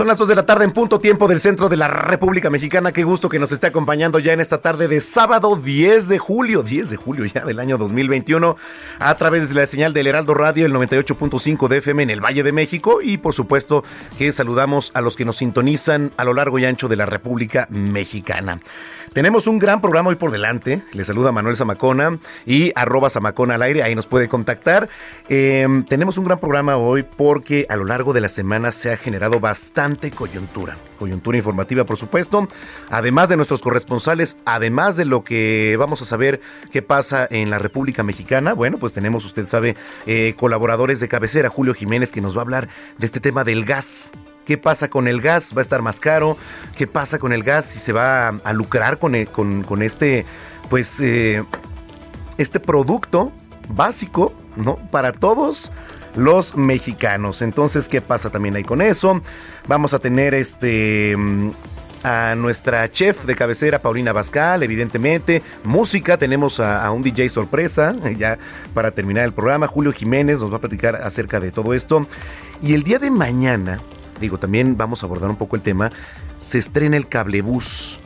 Son las 2 de la tarde en punto tiempo del centro de la República Mexicana. Qué gusto que nos esté acompañando ya en esta tarde de sábado 10 de julio, 10 de julio ya del año 2021, a través de la señal del Heraldo Radio, el 98.5 de FM en el Valle de México. Y por supuesto que saludamos a los que nos sintonizan a lo largo y ancho de la República Mexicana. Tenemos un gran programa hoy por delante. Le saluda Manuel Zamacona y arroba Zamacona al aire. Ahí nos puede contactar. Eh, tenemos un gran programa hoy porque a lo largo de la semana se ha generado bastante coyuntura. Coyuntura informativa, por supuesto. Además de nuestros corresponsales, además de lo que vamos a saber qué pasa en la República Mexicana. Bueno, pues tenemos, usted sabe, eh, colaboradores de cabecera. Julio Jiménez que nos va a hablar de este tema del gas ¿Qué pasa con el gas? ¿Va a estar más caro? ¿Qué pasa con el gas? Si se va a, lucrar con, con, este, pues, eh, este producto básico, ¿no? Para todos los mexicanos. Entonces, ¿qué pasa también ahí con eso? Vamos a tener este a nuestra chef de cabecera, Paulina Bascal, evidentemente. Música, tenemos a, a, un DJ sorpresa, ya para terminar el programa. Julio Jiménez nos va a platicar acerca de todo esto. Y el día de mañana, digo, también vamos a abordar un poco el tema, se estrena el cablebús.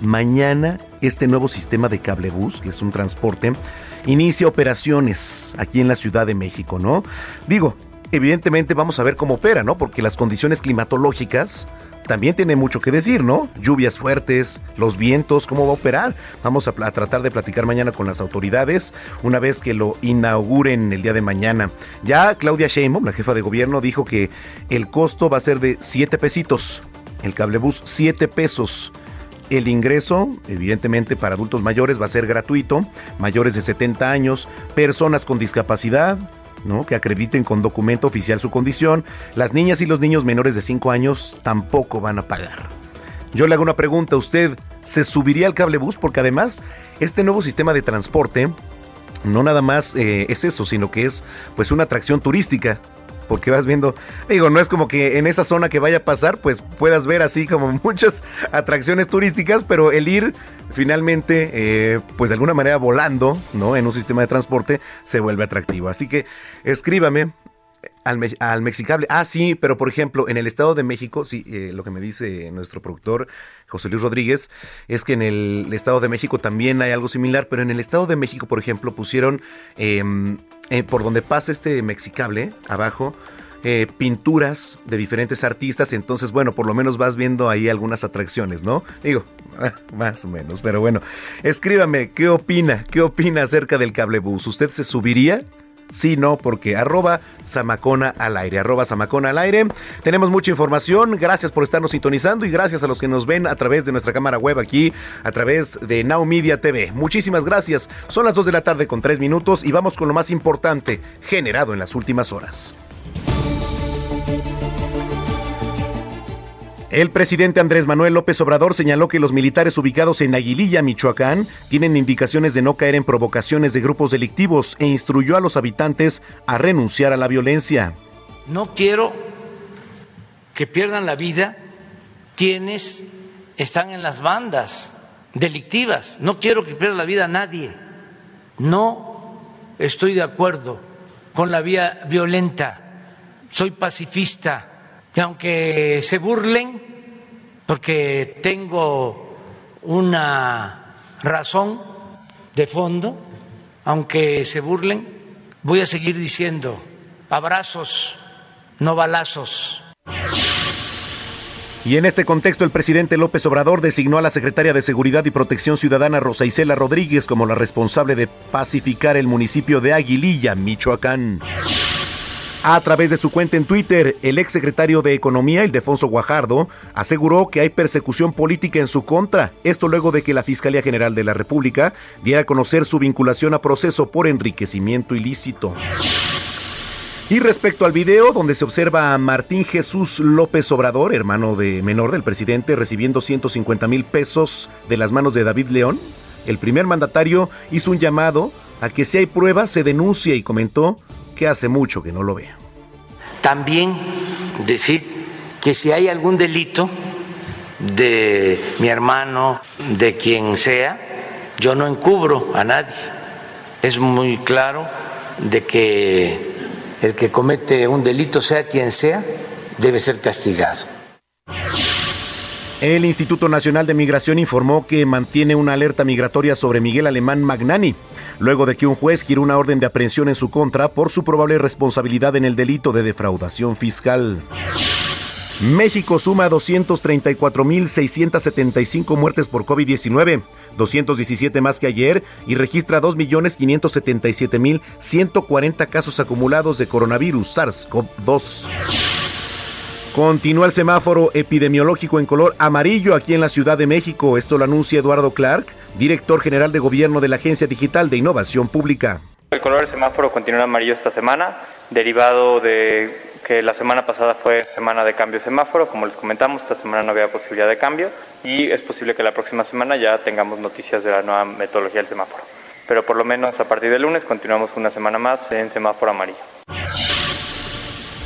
Mañana este nuevo sistema de cablebús, que es un transporte, inicia operaciones aquí en la Ciudad de México, ¿no? Digo, evidentemente vamos a ver cómo opera, ¿no? Porque las condiciones climatológicas también tiene mucho que decir, ¿no? Lluvias fuertes, los vientos, cómo va a operar. Vamos a, tratar de platicar mañana con las autoridades una vez que lo inauguren el día de mañana. Ya Claudia Sheinbaum, la jefa de gobierno, dijo que el costo va a ser de 7 pesitos. El cablebús 7 pesos. El ingreso, evidentemente para adultos mayores, va a ser gratuito, mayores de 70 años, personas con discapacidad, ¿no? que acrediten con documento oficial su condición. Las niñas y los niños menores de 5 años tampoco van a pagar. Yo le hago una pregunta, ¿usted se subiría al cablebús? Porque además, este nuevo sistema de transporte no nada más eh, es eso, sino que es pues una atracción turística porque vas viendo, digo, no es como que en esa zona que vaya a pasar, pues puedas ver así como muchas atracciones turísticas, pero el ir finalmente, eh, pues de alguna manera volando, ¿no? En un sistema de transporte se vuelve atractivo. Así que escríbame al, Mexicable. Ah, sí, pero por ejemplo, en el Estado de México, sí, eh, lo que me dice nuestro productor José Luis Rodríguez es que en el Estado de México también hay algo similar, pero en el Estado de México, por ejemplo, pusieron em, eh, por donde pasa este Mexicable, abajo, eh, pinturas de diferentes artistas, entonces bueno, por lo menos vas viendo ahí algunas atracciones, ¿no? Digo, más o menos, pero bueno, escríbame, ¿qué opina? ¿Qué opina acerca del cablebús? ¿Usted se subiría? Sí, no, porque arroba Samacona al aire, arroba Samacona al aire. Tenemos mucha información, gracias por estarnos sintonizando y gracias a los que nos ven a través de nuestra cámara web aquí, a través de Now Media TV. Muchísimas gracias. Son las 2 de la tarde con 3 minutos y vamos con lo más importante generado en las últimas horas. El presidente Andrés Manuel López Obrador señaló que los militares ubicados en Aguililla, Michoacán, tienen indicaciones de no caer en provocaciones de grupos delictivos e instruyó a los habitantes a renunciar a la violencia. No quiero que pierdan la vida quienes están en las bandas delictivas. No quiero que pierda la vida nadie. No estoy de acuerdo con la vía violenta. Soy pacifista y aunque se burlen, porque tengo una razón de fondo, aunque se burlen, voy a seguir diciendo abrazos, no balazos. Y en este contexto, el presidente López Obrador designó a la secretaria de Seguridad y Protección Ciudadana Rosa Isela Rodríguez como la responsable de pacificar el municipio de Aguililla, Michoacán. A través de su cuenta en Twitter, el exsecretario de Economía, Ildefonso Guajardo, aseguró que hay persecución política en su contra. Esto luego de que la Fiscalía General de la República diera a conocer su vinculación a proceso por enriquecimiento ilícito. Y respecto al video donde se observa a Martín Jesús López Obrador, hermano de menor del presidente, recibiendo 150 mil pesos de las manos de David León, el primer mandatario hizo un llamado a que si hay pruebas se denuncie y comentó que hace mucho que no lo vea. También decir que si hay algún delito de mi hermano, de quien sea, yo no encubro a nadie. Es muy claro de que el que comete un delito, sea quien sea, debe ser castigado. El Instituto Nacional de Migración informó que mantiene una alerta migratoria sobre Miguel Alemán Magnani, luego de que un juez quiera una orden de aprehensión en su contra por su probable responsabilidad en el delito de defraudación fiscal. México suma 234.675 muertes por COVID-19, 217 más que ayer, y registra 2.577.140 casos acumulados de coronavirus SARS-CoV-2. Continúa el semáforo epidemiológico en color amarillo aquí en la Ciudad de México. Esto lo anuncia Eduardo Clark, director general de gobierno de la Agencia Digital de Innovación Pública. El color del semáforo continúa amarillo esta semana, derivado de que la semana pasada fue semana de cambio semáforo, como les comentamos, esta semana no había posibilidad de cambio y es posible que la próxima semana ya tengamos noticias de la nueva metodología del semáforo. Pero por lo menos a partir del lunes continuamos una semana más en semáforo amarillo.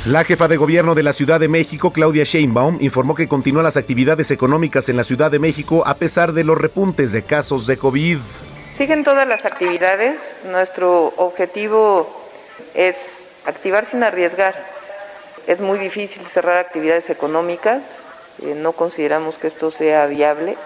La jefa de gobierno de la Ciudad de México, Claudia Sheinbaum, informó que continúan las actividades económicas en la Ciudad de México a pesar de los repuntes de casos de COVID. Siguen todas las actividades. Nuestro objetivo es activar sin arriesgar. Es muy difícil cerrar actividades económicas. Eh, no consideramos que esto sea viable.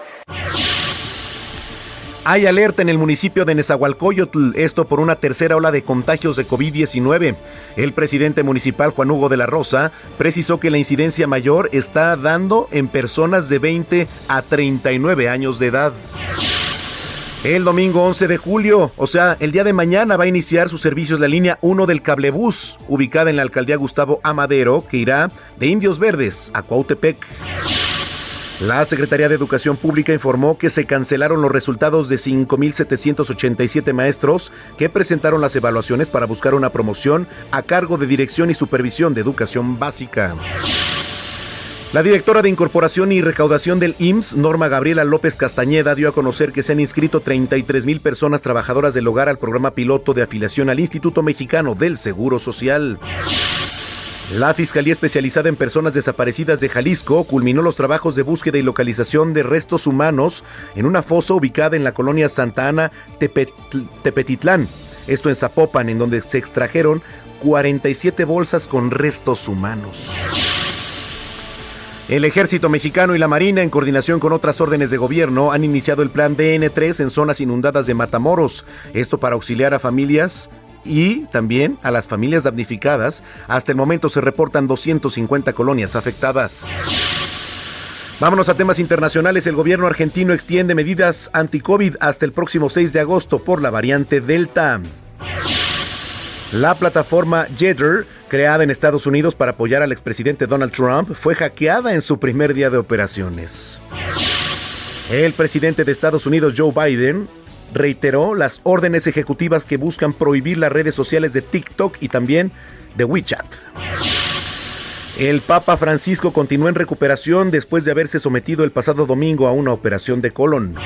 Hay alerta en el municipio de Nezahualcóyotl, esto por una tercera ola de contagios de COVID-19. El presidente municipal Juan Hugo de la Rosa precisó que la incidencia mayor está dando en personas de 20 a 39 años de edad. El domingo 11 de julio, o sea, el día de mañana va a iniciar sus servicios la línea 1 del cablebús, ubicada en la alcaldía Gustavo Amadero, que irá de Indios Verdes a Cuautepec. La Secretaría de Educación Pública informó que se cancelaron los resultados de 5.787 maestros que presentaron las evaluaciones para buscar una promoción a cargo de Dirección y Supervisión de Educación Básica. La directora de Incorporación y Recaudación del IMSS, Norma Gabriela López Castañeda, dio a conocer que se han inscrito 33 mil personas trabajadoras del hogar al programa piloto de afiliación al Instituto Mexicano del Seguro Social. La Fiscalía Especializada en Personas Desaparecidas de Jalisco culminó los trabajos de búsqueda y localización de restos humanos en una fosa ubicada en la colonia Santa Ana, Tepetitlán. Esto en Zapopan, en donde se extrajeron 47 bolsas con restos humanos. El ejército mexicano y la Marina, en coordinación con otras órdenes de gobierno, han iniciado el plan DN3 en zonas inundadas de Matamoros. Esto para auxiliar a familias y también a las familias damnificadas. Hasta el momento se reportan 250 colonias afectadas. Vámonos a temas internacionales. El gobierno argentino extiende medidas anti-COVID hasta el próximo 6 de agosto por la variante Delta. La plataforma Jether, creada en Estados Unidos para apoyar al expresidente Donald Trump, fue hackeada en su primer día de operaciones. El presidente de Estados Unidos, Joe Biden, reiteró las órdenes ejecutivas que buscan prohibir las redes sociales de TikTok y también de WeChat. El Papa Francisco continúa en recuperación después de haberse sometido el pasado domingo a una operación de colon.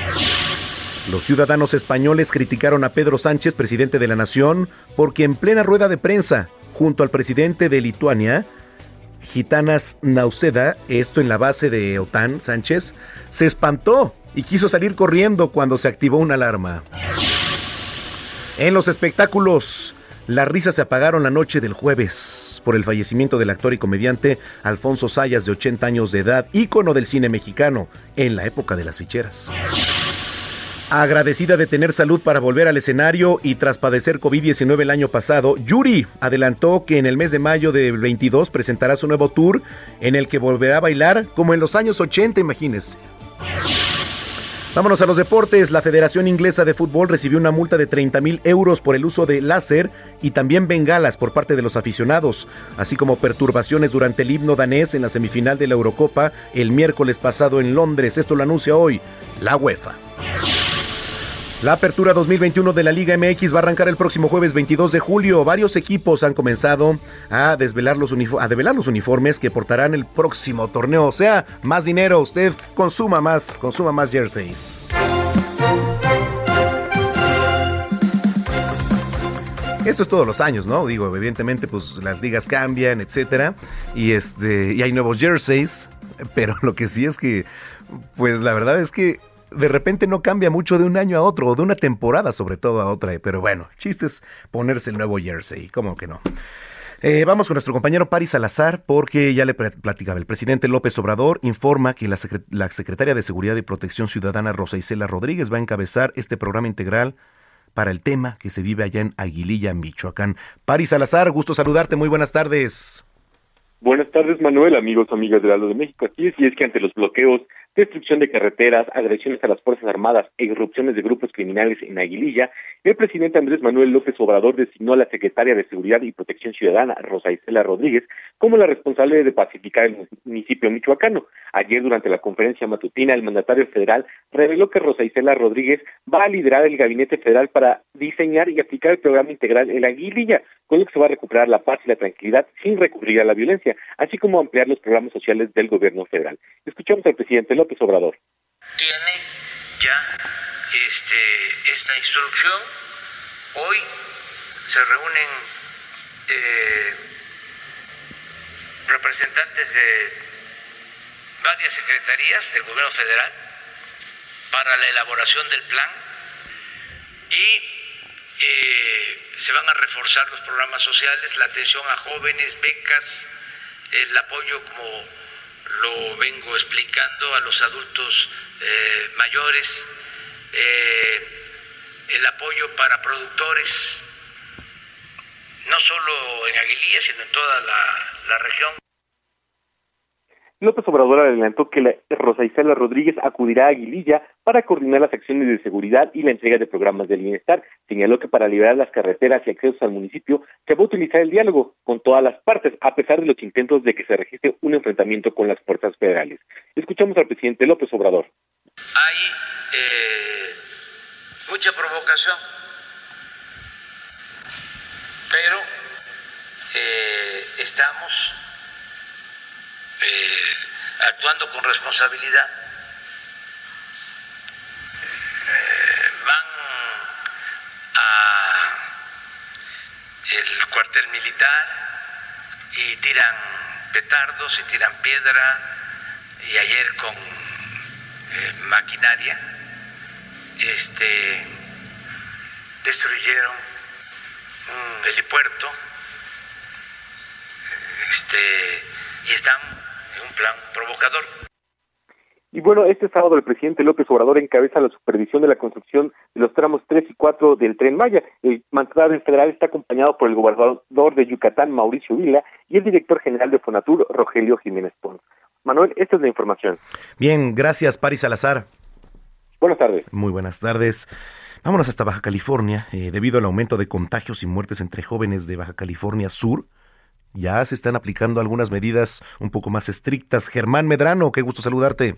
Los ciudadanos españoles criticaron a Pedro Sánchez, presidente de la nación, porque en plena rueda de prensa, junto al presidente de Lituania, Gitanas Nauseda, esto en la base de OTAN, Sánchez, se espantó y quiso salir corriendo cuando se activó una alarma. En los espectáculos, las risas se apagaron la noche del jueves por el fallecimiento del actor y comediante Alfonso Sayas, de 80 años de edad, ícono del cine mexicano en la época de las ficheras. Agradecida de tener salud para volver al escenario y tras padecer COVID-19 el año pasado, Yuri adelantó que en el mes de mayo del 22 presentará su nuevo tour en el que volverá a bailar como en los años 80, imagínense. Vámonos a los deportes. La Federación Inglesa de Fútbol recibió una multa de 30 mil euros por el uso de láser y también bengalas por parte de los aficionados, así como perturbaciones durante el himno danés en la semifinal de la Eurocopa el miércoles pasado en Londres. Esto lo anuncia hoy la UEFA. La apertura 2021 de la Liga MX va a arrancar el próximo jueves 22 de julio. Varios equipos han comenzado a desvelar los, a los uniformes que portarán el próximo torneo. O sea, más dinero, usted consuma más, consuma más jerseys. Esto es todos los años, ¿no? Digo, evidentemente, pues las ligas cambian, etcétera, y este, y hay nuevos jerseys, pero lo que sí es que, pues la verdad es que de repente no cambia mucho de un año a otro, o de una temporada sobre todo a otra. Pero bueno, chistes ponerse el nuevo jersey, ¿cómo que no? Eh, vamos con nuestro compañero Paris Salazar porque ya le platicaba. El presidente López Obrador informa que la, la, secretaria de Seguridad y Protección Ciudadana Rosa Isela Rodríguez va a encabezar este programa integral para el tema que se vive allá en Aguililla, Michoacán. Paris Salazar, gusto saludarte. Muy buenas tardes. Buenas tardes, Manuel, amigos, amigas del Aldo de México. Aquí es, y es que ante los bloqueos destrucción de carreteras, agresiones a las Fuerzas Armadas e irrupciones de grupos criminales en Aguililla, el presidente Andrés Manuel López Obrador designó a la secretaria de Seguridad y Protección Ciudadana, Rosa Isela Rodríguez, como la responsable de pacificar el municipio michoacano. Ayer, durante la conferencia matutina, el mandatario federal reveló que Rosa Isela Rodríguez va a liderar el gabinete federal para diseñar y aplicar el programa integral en Aguililla, con lo que se va a recuperar la paz y la tranquilidad sin recurrir a la violencia, así como ampliar los programas sociales del gobierno federal. Escuchamos al presidente López Obrador. Tiene ya este, esta instrucción. Hoy se reúnen eh, representantes de varias secretarías del gobierno federal para la elaboración del plan y eh, se van a reforzar los programas sociales, la atención a jóvenes, becas, el apoyo como lo vengo explicando a los adultos eh, mayores, eh, el apoyo para productores, no solo en Aguililla, sino en toda la región. López Obrador adelantó que Rosa Isela Rodríguez acudirá a Aguililla para coordinar las acciones de seguridad y la entrega de programas de bienestar. Señaló que para liberar las carreteras y accesos al municipio se va a utilizar el diálogo con todas las partes, a pesar de los intentos de que se registre un enfrentamiento con las fuerzas federales. Escuchamos al presidente López Obrador. Hay eh, mucha provocación, pero eh, estamos actuando con responsabilidad. Eh, van a el cuartel militar y tiran petardos y tiran piedra y ayer con eh, maquinaria este destruyeron un helipuerto este y están plan provocador. Y bueno, este sábado el presidente López Obrador encabeza la supervisión de la construcción de los tramos 3 y 4 del Tren Maya. El mandatario federal está acompañado por el gobernador de Yucatán, Mauricio Vila, y el director general de Fonatur, Rogelio Jiménez Pons. Manuel, esta es la información. Bien, gracias, Paris Salazar. Buenas tardes. Muy buenas tardes. Vámonos hasta Baja California. Eh, debido al aumento de contagios y muertes entre jóvenes de Baja California Sur, ya se están aplicando algunas medidas un poco más estrictas. Germán Medrano, qué gusto saludarte.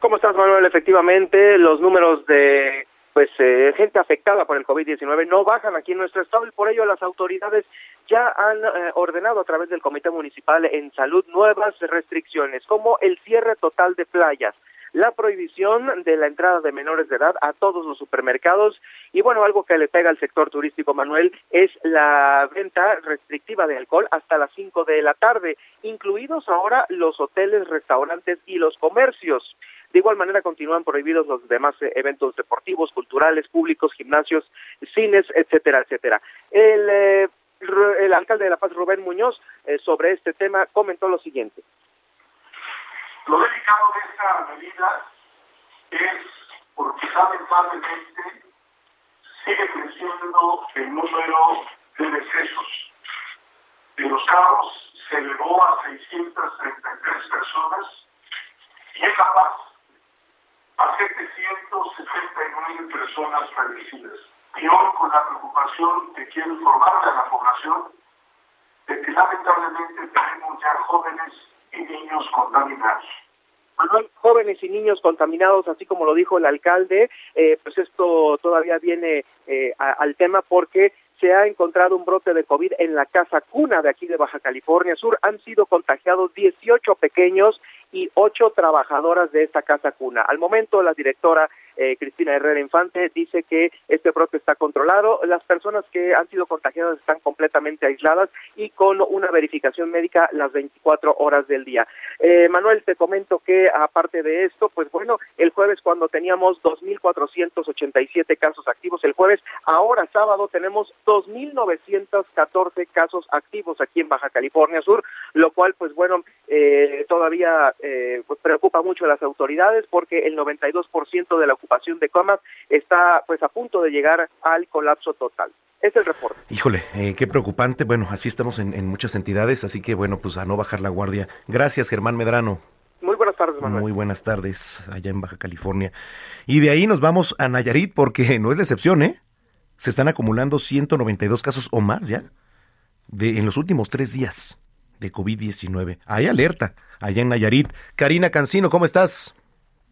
¿Cómo estás, Manuel? Efectivamente, los números de pues eh, gente afectada por el COVID-19 no bajan aquí en nuestro estado y por ello las autoridades ya han eh, ordenado a través del Comité Municipal en Salud nuevas restricciones, como el cierre total de playas, la prohibición de la entrada de menores de edad a todos los supermercados y bueno, algo que le pega al sector turístico, Manuel, es la venta restrictiva de alcohol hasta las 5 de la tarde, incluidos ahora los hoteles, restaurantes y los comercios. De igual manera continúan prohibidos los demás eh, eventos deportivos, culturales, públicos, gimnasios, cines, etcétera, etcétera. El, eh, alcalde de La Paz, Rubén Muñoz, eh, sobre este tema comentó lo siguiente. Lo delicado de esta medida es porque lamentablemente sigue creciendo el número de decesos. De los carros se elevó a 633 personas y es capaz. Hace 769 personas fallecidas. Y hoy con la preocupación que quiero informarle a la población de que lamentablemente tenemos ya jóvenes y niños contaminados. Manuel, jóvenes y niños contaminados, así como lo dijo el alcalde, eh, pues esto todavía viene eh, al tema porque se ha encontrado un brote de COVID en la casa cuna de aquí de Baja California Sur. Han sido contagiados 18 pequeños y ocho trabajadoras de esta casa cuna. Al momento, la directora eh, Cristina Herrera Infante dice que este brote está controlado. Las personas que han sido contagiadas están completamente aisladas y con una verificación médica las 24 horas del día. Eh, Manuel, te comento que aparte de esto, pues bueno, el jueves cuando teníamos 2.487 casos activos, el jueves, ahora sábado tenemos 2.914 casos activos aquí en Baja California Sur, lo cual, pues bueno, eh, todavía eh, pues preocupa mucho a las autoridades porque el 92% de la ocupación de comas está pues a punto de llegar al colapso total. Es el reporte. Híjole, eh, qué preocupante. Bueno, así estamos en, muchas entidades, así que bueno, pues a no bajar la guardia. Gracias, Germán Medrano. Muy buenas tardes, Manuel. Muy buenas tardes allá en Baja California. Y de ahí nos vamos a Nayarit porque no es la excepción, ¿eh? Se están acumulando 192 casos o más ya de, en los últimos tres días de COVID-19. Hay alerta allá en Nayarit. Karina Cancino, ¿cómo estás?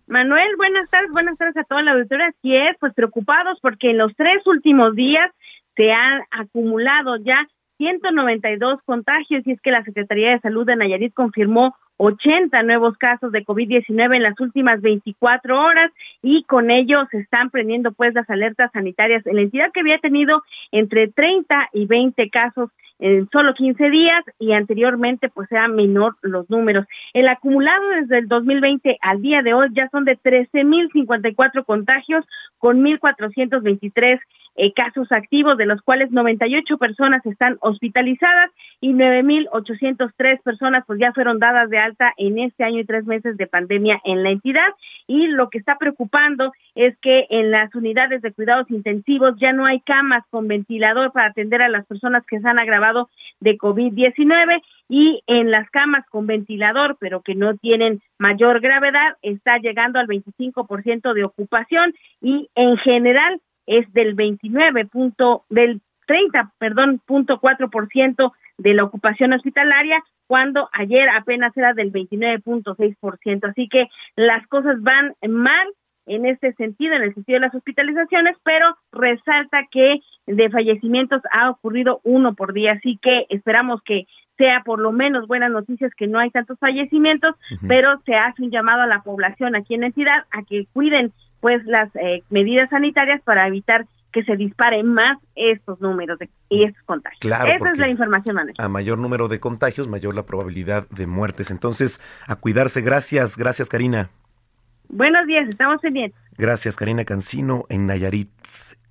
Manuel, buenas tardes, buenas tardes a toda la auditoría. Así es, pues preocupados porque en los tres últimos días se han acumulado ya 192 contagios y es que la Secretaría de Salud de Nayarit confirmó 80 nuevos casos de COVID-19 en las últimas 24 horas y con ello se están prendiendo pues las alertas sanitarias en la entidad que había tenido entre 30 y 20 casos en solo 15 días y anteriormente pues era menor los números. El acumulado desde el 2020 al día de hoy ya son de 13.054 contagios con 1.423 eh, casos activos, de los cuales 98 personas están hospitalizadas y 9.803 personas pues ya fueron dadas de alta en este año y tres meses de pandemia en la entidad. Y lo que está preocupando es que en las unidades de cuidados intensivos ya no hay camas con ventilador para atender a las personas que se han agravado de COVID-19 y en las camas con ventilador, pero que no tienen mayor gravedad, está llegando al 25% de ocupación y en general es del 29 punto, del 30, perdón, punto cuatro por ciento de la ocupación hospitalaria, cuando ayer apenas era del 29.6 por ciento. Así que las cosas van mal en este sentido, en el sentido de las hospitalizaciones, pero resalta que de fallecimientos ha ocurrido uno por día, así que esperamos que sea por lo menos buenas noticias que no hay tantos fallecimientos, pero se hace un llamado a la población aquí en la entidad a que cuiden pues las eh, medidas sanitarias para evitar que se disparen más estos números de, y estos contagios. Claro, Esa es la información, Manuel. A mayor número de contagios, mayor la probabilidad de muertes. Entonces, a cuidarse. Gracias, gracias, Karina. Buenos días, estamos pendientes. Gracias, Karina Cancino, en Nayarit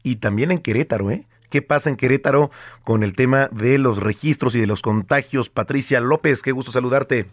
y también en Querétaro, ¿eh? ¿Qué pasa en Querétaro con el tema de los registros y de los contagios? Patricia López, qué gusto saludarte.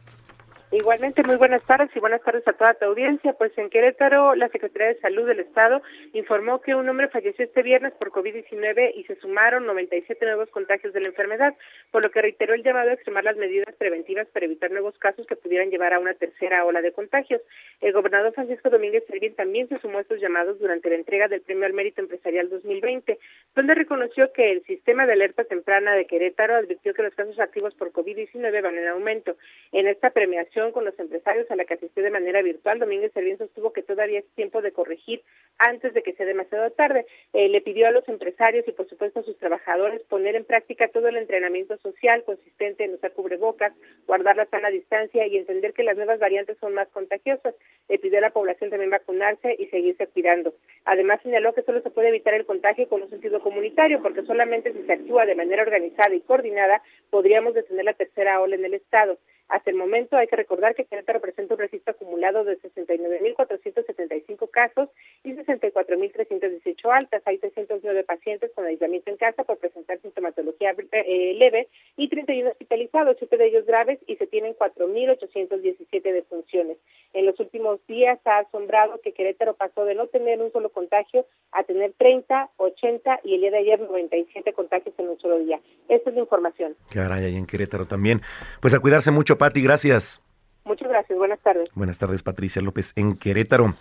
Igualmente, muy buenas tardes y buenas tardes a toda tu audiencia. Pues en Querétaro, la Secretaría de Salud del Estado informó que un hombre falleció este viernes por COVID-19 y se sumaron 97 nuevos contagios de la enfermedad, por lo que reiteró el llamado a extremar las medidas preventivas para evitar nuevos casos que pudieran llevar a una tercera ola de contagios. El gobernador Francisco Domínguez Servín también se sumó a estos llamados durante la entrega del Premio al Mérito Empresarial 2020, donde reconoció que el sistema de alerta temprana de Querétaro advirtió que los casos activos por COVID-19 van en aumento. En esta premiación, con los empresarios a la que asistió de manera virtual, Domínguez Servín sostuvo que todavía es tiempo de corregir antes de que sea demasiado tarde. Eh, le pidió a los empresarios y, por supuesto, a sus trabajadores poner en práctica todo el entrenamiento social consistente en usar cubrebocas, guardar la sana distancia y entender que las nuevas variantes son más contagiosas. Le pidió a la población también vacunarse y seguirse cuidando. Además, señaló que solo se puede evitar el contagio con un sentido comunitario, porque solamente si se actúa de manera organizada y coordinada podríamos detener la tercera ola en el Estado. Hasta el momento hay que recordar que Querétaro representa un registro acumulado de 69.475 casos y 64.318 altas. Hay 309 pacientes con aislamiento en casa por presentar sintomatología eh, leve y 31 hospitalizados, 7 de ellos graves y se tienen 4.817 defunciones. En los últimos días ha asombrado que Querétaro pasó de no tener un solo contagio a tener 30, 80 y el día de ayer 97 contagios en un solo día. Esta es la información. Caray, ahí en Querétaro también. Pues a cuidarse mucho, Pati, gracias. Muchas gracias, buenas tardes. Buenas tardes, Patricia López, en Querétaro.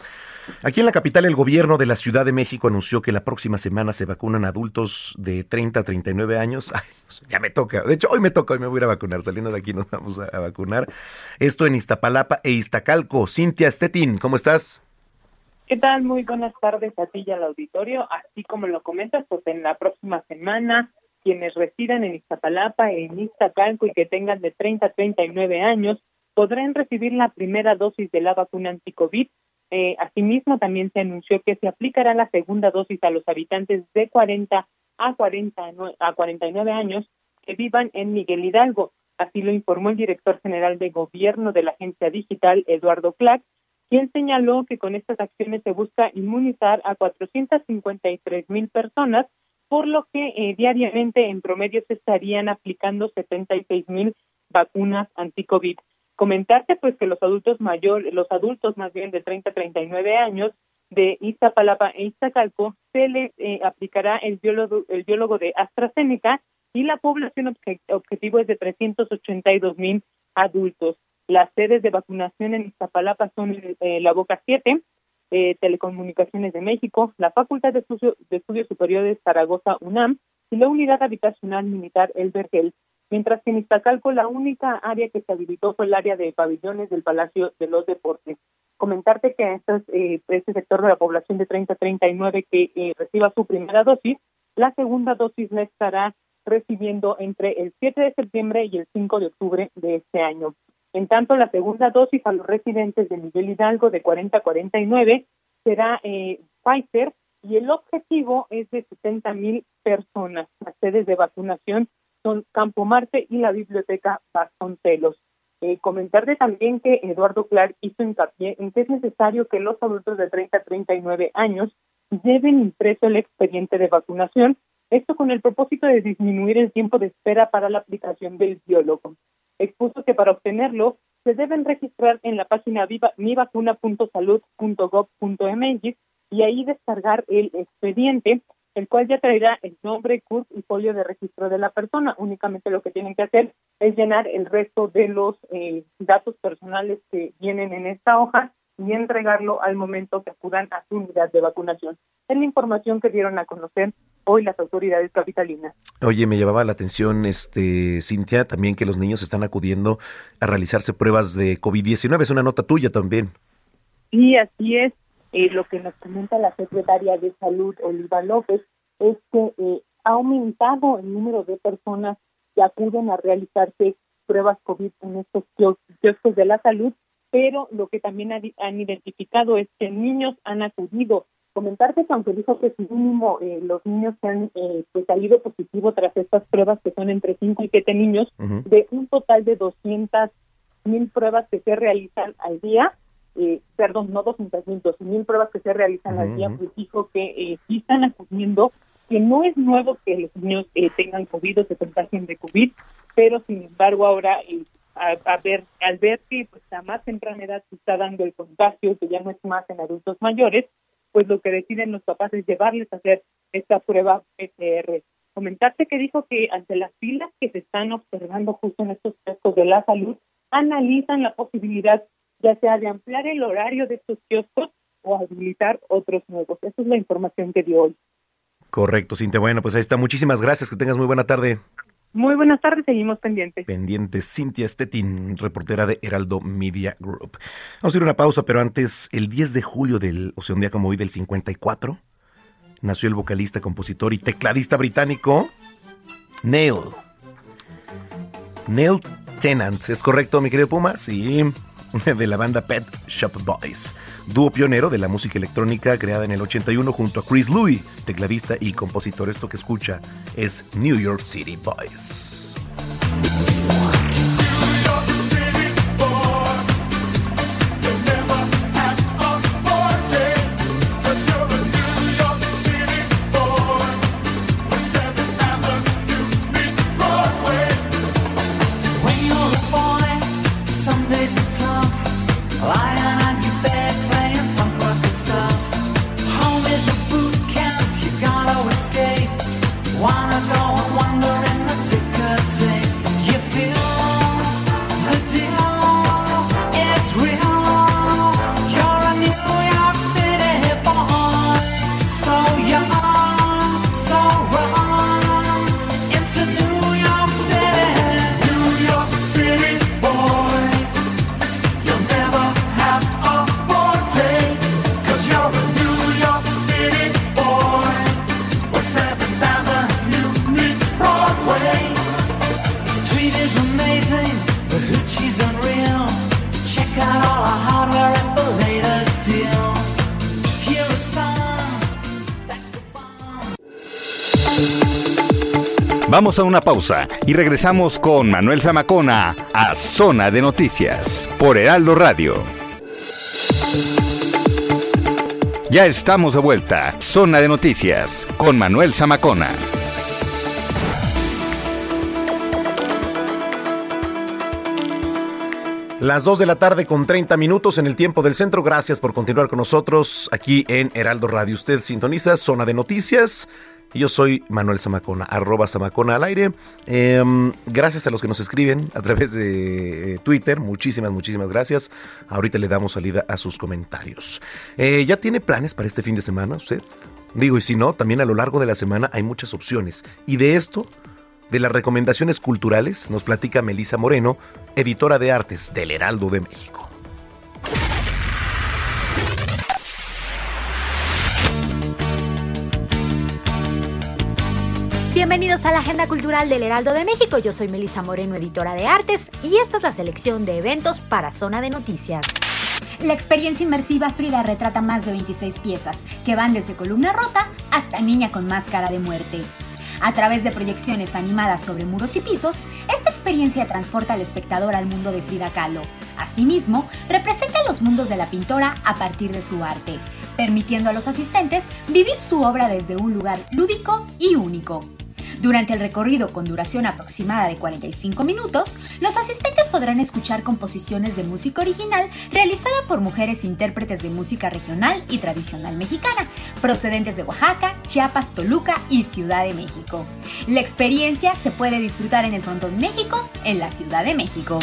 Aquí en la capital, el gobierno de la Ciudad de México anunció que la próxima semana se vacunan adultos de 30 a 39 años. Ay, ya me toca. De hecho, hoy me toca, hoy me voy a ir a vacunar. Saliendo de aquí nos vamos a, vacunar. Esto en Iztapalapa e Iztacalco. Cintia Stettin, ¿cómo estás? ¿Qué tal? Muy buenas tardes a ti y al auditorio. Así como lo comentas, pues en la próxima semana, quienes residan en Iztapalapa, en Iztacalco y que tengan de 30 a 39 años, podrán recibir la primera dosis de la vacuna anticovid eh, asimismo, también se anunció que se aplicará la segunda dosis a los habitantes de 40 a 40 a 49 años que vivan en Miguel Hidalgo. Así lo informó el director general de gobierno de la agencia digital, Eduardo Clark, quien señaló que con estas acciones se busca inmunizar a 453 mil personas, por lo que eh, diariamente en promedio se estarían aplicando 76 mil vacunas anti-COVID. Comentarte pues que los adultos mayores, los adultos más bien de 30 a 39 años de Iztapalapa e Iztacalco se les eh, aplicará el biólogo, el biólogo de AstraZeneca y la población objetivo es de 382 mil adultos. Las sedes de vacunación en Iztapalapa son eh, la Boca 7, eh, Telecomunicaciones de México, la Facultad de, Estudios Superiores Zaragoza UNAM y la Unidad Habitacional Militar El Vergel mientras que en Iztacalco la única área que se habilitó fue el área de pabellones del Palacio de los Deportes. Comentarte que este, eh, este sector de la población de 30 a 39 que eh, reciba su primera dosis, la segunda dosis la estará recibiendo entre el 7 de septiembre y el 5 de octubre de este año. En tanto, la segunda dosis a los residentes de Miguel Hidalgo de 40 a 49 será eh, Pfizer y el objetivo es de 70 mil personas. Las sedes de vacunación son Campo Marte y la Biblioteca Vasconcelos. Eh, comentarle también que Eduardo Clark hizo hincapié en que es necesario que los adultos de 30 a 39 años lleven impreso el expediente de vacunación, esto con el propósito de disminuir el tiempo de espera para la aplicación del biólogo. Expuso que para obtenerlo se deben registrar en la página mivacuna.salud.gov.mx y ahí descargar el expediente el cual ya traerá el nombre, CURP y folio de registro de la persona. Únicamente lo que tienen que hacer es llenar el resto de los eh, datos personales que vienen en esta hoja y entregarlo al momento que acudan a su unidad de vacunación. Es la información que dieron a conocer hoy las autoridades capitalinas. Oye, me llevaba la atención, este, Cintia, también que los niños están acudiendo a realizarse pruebas de COVID-19. Es una nota tuya también. Sí, así es. Eh, lo que nos comenta la secretaria de Salud, Oliva López, es que eh, ha aumentado el número de personas que acuden a realizarse pruebas COVID en estos kioscos de la salud, pero lo que también han identificado es que niños han acudido. Comentarte que aunque dijo que es mínimo eh, los niños que han eh, pues, salido positivo tras estas pruebas, que son entre 5 y 7 niños, de un total de 200 mil pruebas que se realizan al día, eh, perdón, no 200 mil, mil pruebas que se realizan al día, pues dijo que eh, sí están acudiendo, que no es nuevo que los niños eh, tengan COVID o se contagien de COVID, pero sin embargo ahora a, ver, al ver que pues a más temprana edad se está dando el contagio, que ya no es más en adultos mayores, pues lo que deciden los papás es llevarles a hacer esta prueba PCR. Comentarte que dijo que ante las filas que se están observando justo en estos casos de la salud, analizan la posibilidad ya sea de ampliar el horario de estos kioscos o habilitar otros nuevos. Esa es la información que dio hoy. Correcto, Cintia. Bueno, pues ahí está. Muchísimas gracias. Que tengas muy buena tarde. Muy buenas tardes, seguimos pendientes. Pendientes, Cintia Stettin, reportera de Heraldo Media Group. Vamos a ir a una pausa, pero antes, el 10 de julio del, o sea, un día como hoy del 54, nació el vocalista, compositor y tecladista británico Neil. Neil Tennant, ¿es correcto, mi querido Puma? Sí. de la banda Pet Shop Boys, dúo pionero de la música electrónica creada en el 81 junto a Chris Louis, tecladista y compositor. Esto que escucha es New York City Boys. Vamos a una pausa y regresamos con Manuel Zamacona a Zona de Noticias por Heraldo Radio. Ya estamos de vuelta. Zona de Noticias con Manuel Zamacona. Las 2 de la tarde con 30 minutos en el tiempo del centro. Gracias por continuar con nosotros aquí en Heraldo Radio. Usted sintoniza Zona de Noticias. Yo soy Manuel Zamacona, arroba Zamacona al aire. Em, gracias a los que nos escriben a través de eh, Twitter. Muchísimas, muchísimas gracias. Ahorita le damos salida a sus comentarios. Eh, ¿Ya tiene planes para este fin de semana usted? Digo, y si no, también a lo largo de la semana hay muchas opciones. Y de esto, de las recomendaciones culturales, nos platica Melisa Moreno, editora de artes del Heraldo de México. Bienvenidos a la Agenda Cultural del Heraldo de México. Yo soy Melisa Moreno, editora de artes, y esta es la selección de eventos para Zona de Noticias. La experiencia inmersiva Frida retrata más de 26 piezas, que van desde columna rota hasta niña con máscara de muerte. A través de proyecciones animadas sobre muros y pisos, esta experiencia transporta al espectador al mundo de Frida Kahlo. Asimismo, representa los mundos de la pintora a partir de su arte, permitiendo a los asistentes vivir su obra desde un lugar lúdico y único. Durante el recorrido con duración aproximada de 45 minutos, los asistentes podrán escuchar composiciones de música original realizada por mujeres intérpretes de música regional y tradicional mexicana, procedentes de Oaxaca, Chiapas, Toluca y Ciudad de México. La experiencia se puede disfrutar en el Frontón México, en la Ciudad de México.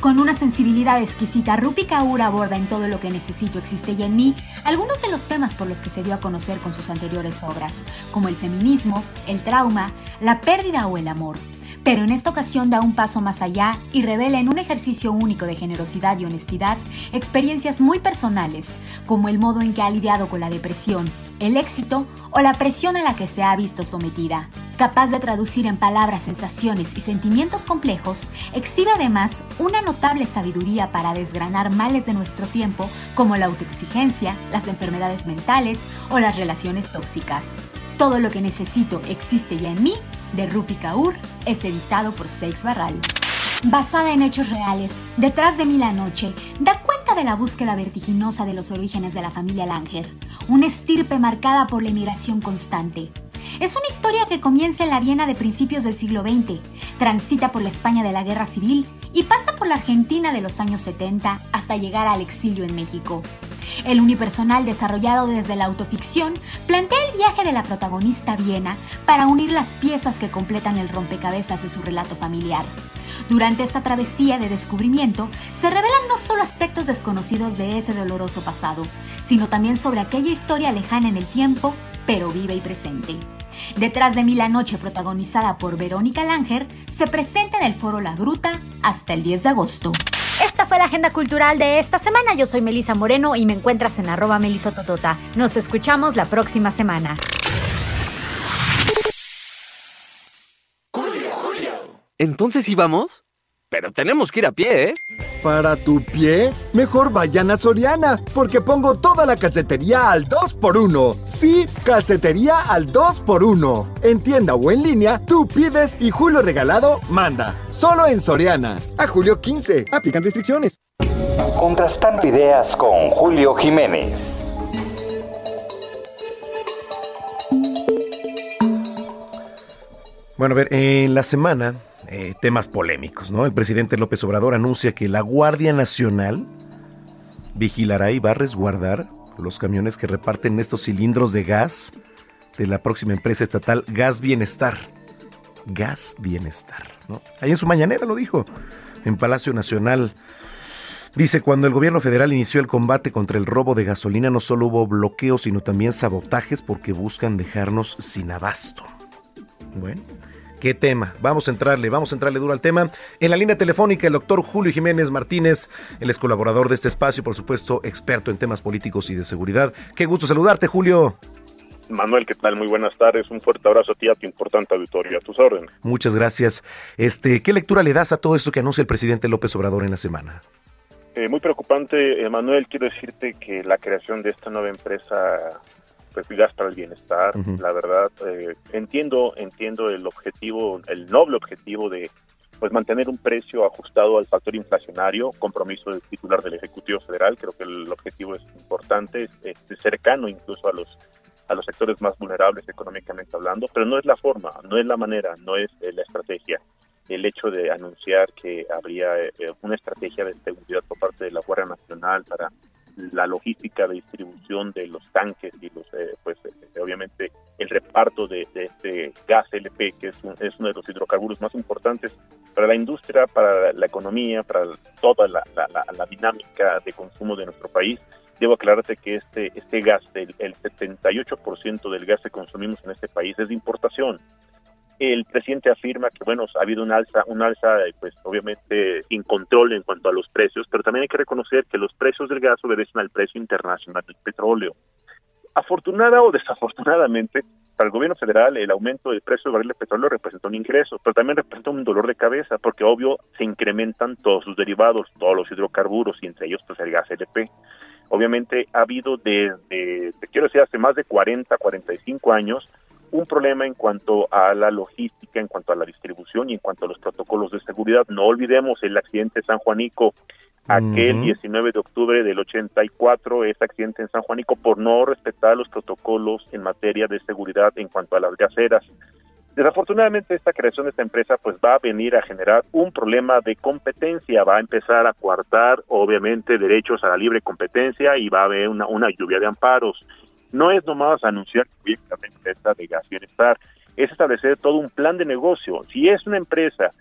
Con una sensibilidad exquisita, Rupi Kaur aborda en todo lo que necesito existe ya en mí algunos de los temas por los que se dio a conocer con sus anteriores obras, como el feminismo, el trauma, la pérdida o el amor. Pero en esta ocasión da un paso más allá y revela en un ejercicio único de generosidad y honestidad experiencias muy personales, como el modo en que ha lidiado con la depresión, el éxito o la presión a la que se ha visto sometida. Capaz de traducir en palabras sensaciones y sentimientos complejos, exhibe además una notable sabiduría para desgranar males de nuestro tiempo como la autoexigencia, las enfermedades mentales o las relaciones tóxicas. Todo lo que necesito existe ya en mí, de Rupi Kaur, es editado por Seix Barral. Basada en hechos reales, Detrás de mí la noche da cuenta de la búsqueda vertiginosa de los orígenes de la familia Langer, una estirpe marcada por la emigración constante. Es una historia que comienza en la Viena de principios del siglo XX, transita por la España de la Guerra Civil y pasa por la Argentina de los años 70 hasta llegar al exilio en México. El unipersonal desarrollado desde la autoficción plantea el viaje de la protagonista Viena para unir las piezas que completan el rompecabezas de su relato familiar. Durante esta travesía de descubrimiento se revelan no solo aspectos desconocidos de ese doloroso pasado, sino también sobre aquella historia lejana en el tiempo, pero viva y presente. Detrás de mí la noche, protagonizada por Verónica Langer, se presenta en el foro La Gruta hasta el 10 de agosto. Esta fue la agenda cultural de esta semana. Yo soy Melisa Moreno y me encuentras en arroba melisototota. Nos escuchamos la próxima semana. Entonces íbamos, pero tenemos que ir a pie, ¿eh? Para tu pie, mejor vayan a Soriana, porque pongo toda la calcetería al 2x1. Sí, calcetería al 2x1. En tienda o en línea, tú pides y Julio Regalado manda. Solo en Soriana. A julio 15. Aplican restricciones. Contrastando ideas con Julio Jiménez. Bueno, a ver, en la semana eh, temas polémicos, ¿no? El presidente López Obrador anuncia que la Guardia Nacional vigilará y va a resguardar los camiones que reparten estos cilindros de gas de la próxima empresa estatal Gas Bienestar. Gas Bienestar, ¿no? Ahí en su mañanera lo dijo, en Palacio Nacional. Dice, cuando el gobierno federal inició el combate contra el robo de gasolina no solo hubo bloqueos, sino también sabotajes porque buscan dejarnos sin abasto. Bueno, ¿Qué tema? Vamos a entrarle, vamos a entrarle duro al tema. En la línea telefónica, el doctor Julio Jiménez Martínez, él es colaborador de este espacio, por supuesto, experto en temas políticos y de seguridad. Qué gusto saludarte, Julio. Manuel, ¿qué tal? Muy buenas tardes. Un fuerte abrazo a ti, a tu importante auditorio, a tus órdenes. Muchas gracias. Este, ¿Qué lectura le das a todo esto que anuncia el presidente López Obrador en la semana? Eh, muy preocupante, Manuel. Quiero decirte que la creación de esta nueva empresa pues gas para el bienestar. La verdad, eh, entiendo, entiendo el objetivo, el noble objetivo de pues mantener un precio ajustado al factor inflacionario, compromiso del titular del Ejecutivo Federal, creo que el objetivo es importante, es, cercano incluso a los a los sectores más vulnerables económicamente hablando, pero no es la forma, no es la manera, no es eh, la estrategia. El hecho de anunciar que habría eh, una estrategia de seguridad por parte de la Guardia Nacional para la logística de distribución de los tanques y los eh, pues eh, obviamente el reparto de, este gas LP que es, es, uno de los hidrocarburos más importantes para la industria, para la economía, para toda la, la, dinámica de consumo de nuestro país. Debo aclararte que este, este gas, el, el 78% del gas que consumimos en este país es de importación el presidente afirma que bueno ha habido un alza un alza pues obviamente sin control en cuanto a los precios pero también hay que reconocer que los precios del gas obedecen al precio internacional del petróleo. Afortunada o desafortunadamente para el gobierno federal el aumento del precio del barril de petróleo representa un ingreso pero también representa un dolor de cabeza porque obvio se incrementan todos sus derivados todos los hidrocarburos y entre ellos pues el gas LP obviamente ha habido desde, quiero decir, hace más de 40, 45 años, un problema en cuanto a la logística, en cuanto a la distribución y en cuanto a los protocolos de seguridad. No olvidemos el accidente de San Juanico, aquel 19 de octubre del 84, ese accidente en San Juanico por no respetar los protocolos en materia de seguridad en cuanto a las gaseras. Desafortunadamente esta creación de esta empresa pues va a venir a generar un problema de competencia, va a empezar a coartar obviamente derechos a la libre competencia y va a haber una, una lluvia de amparos. No es nomás anunciar que una empresa de gas bienestar, es establecer todo un plan de negocio. Si es una empresa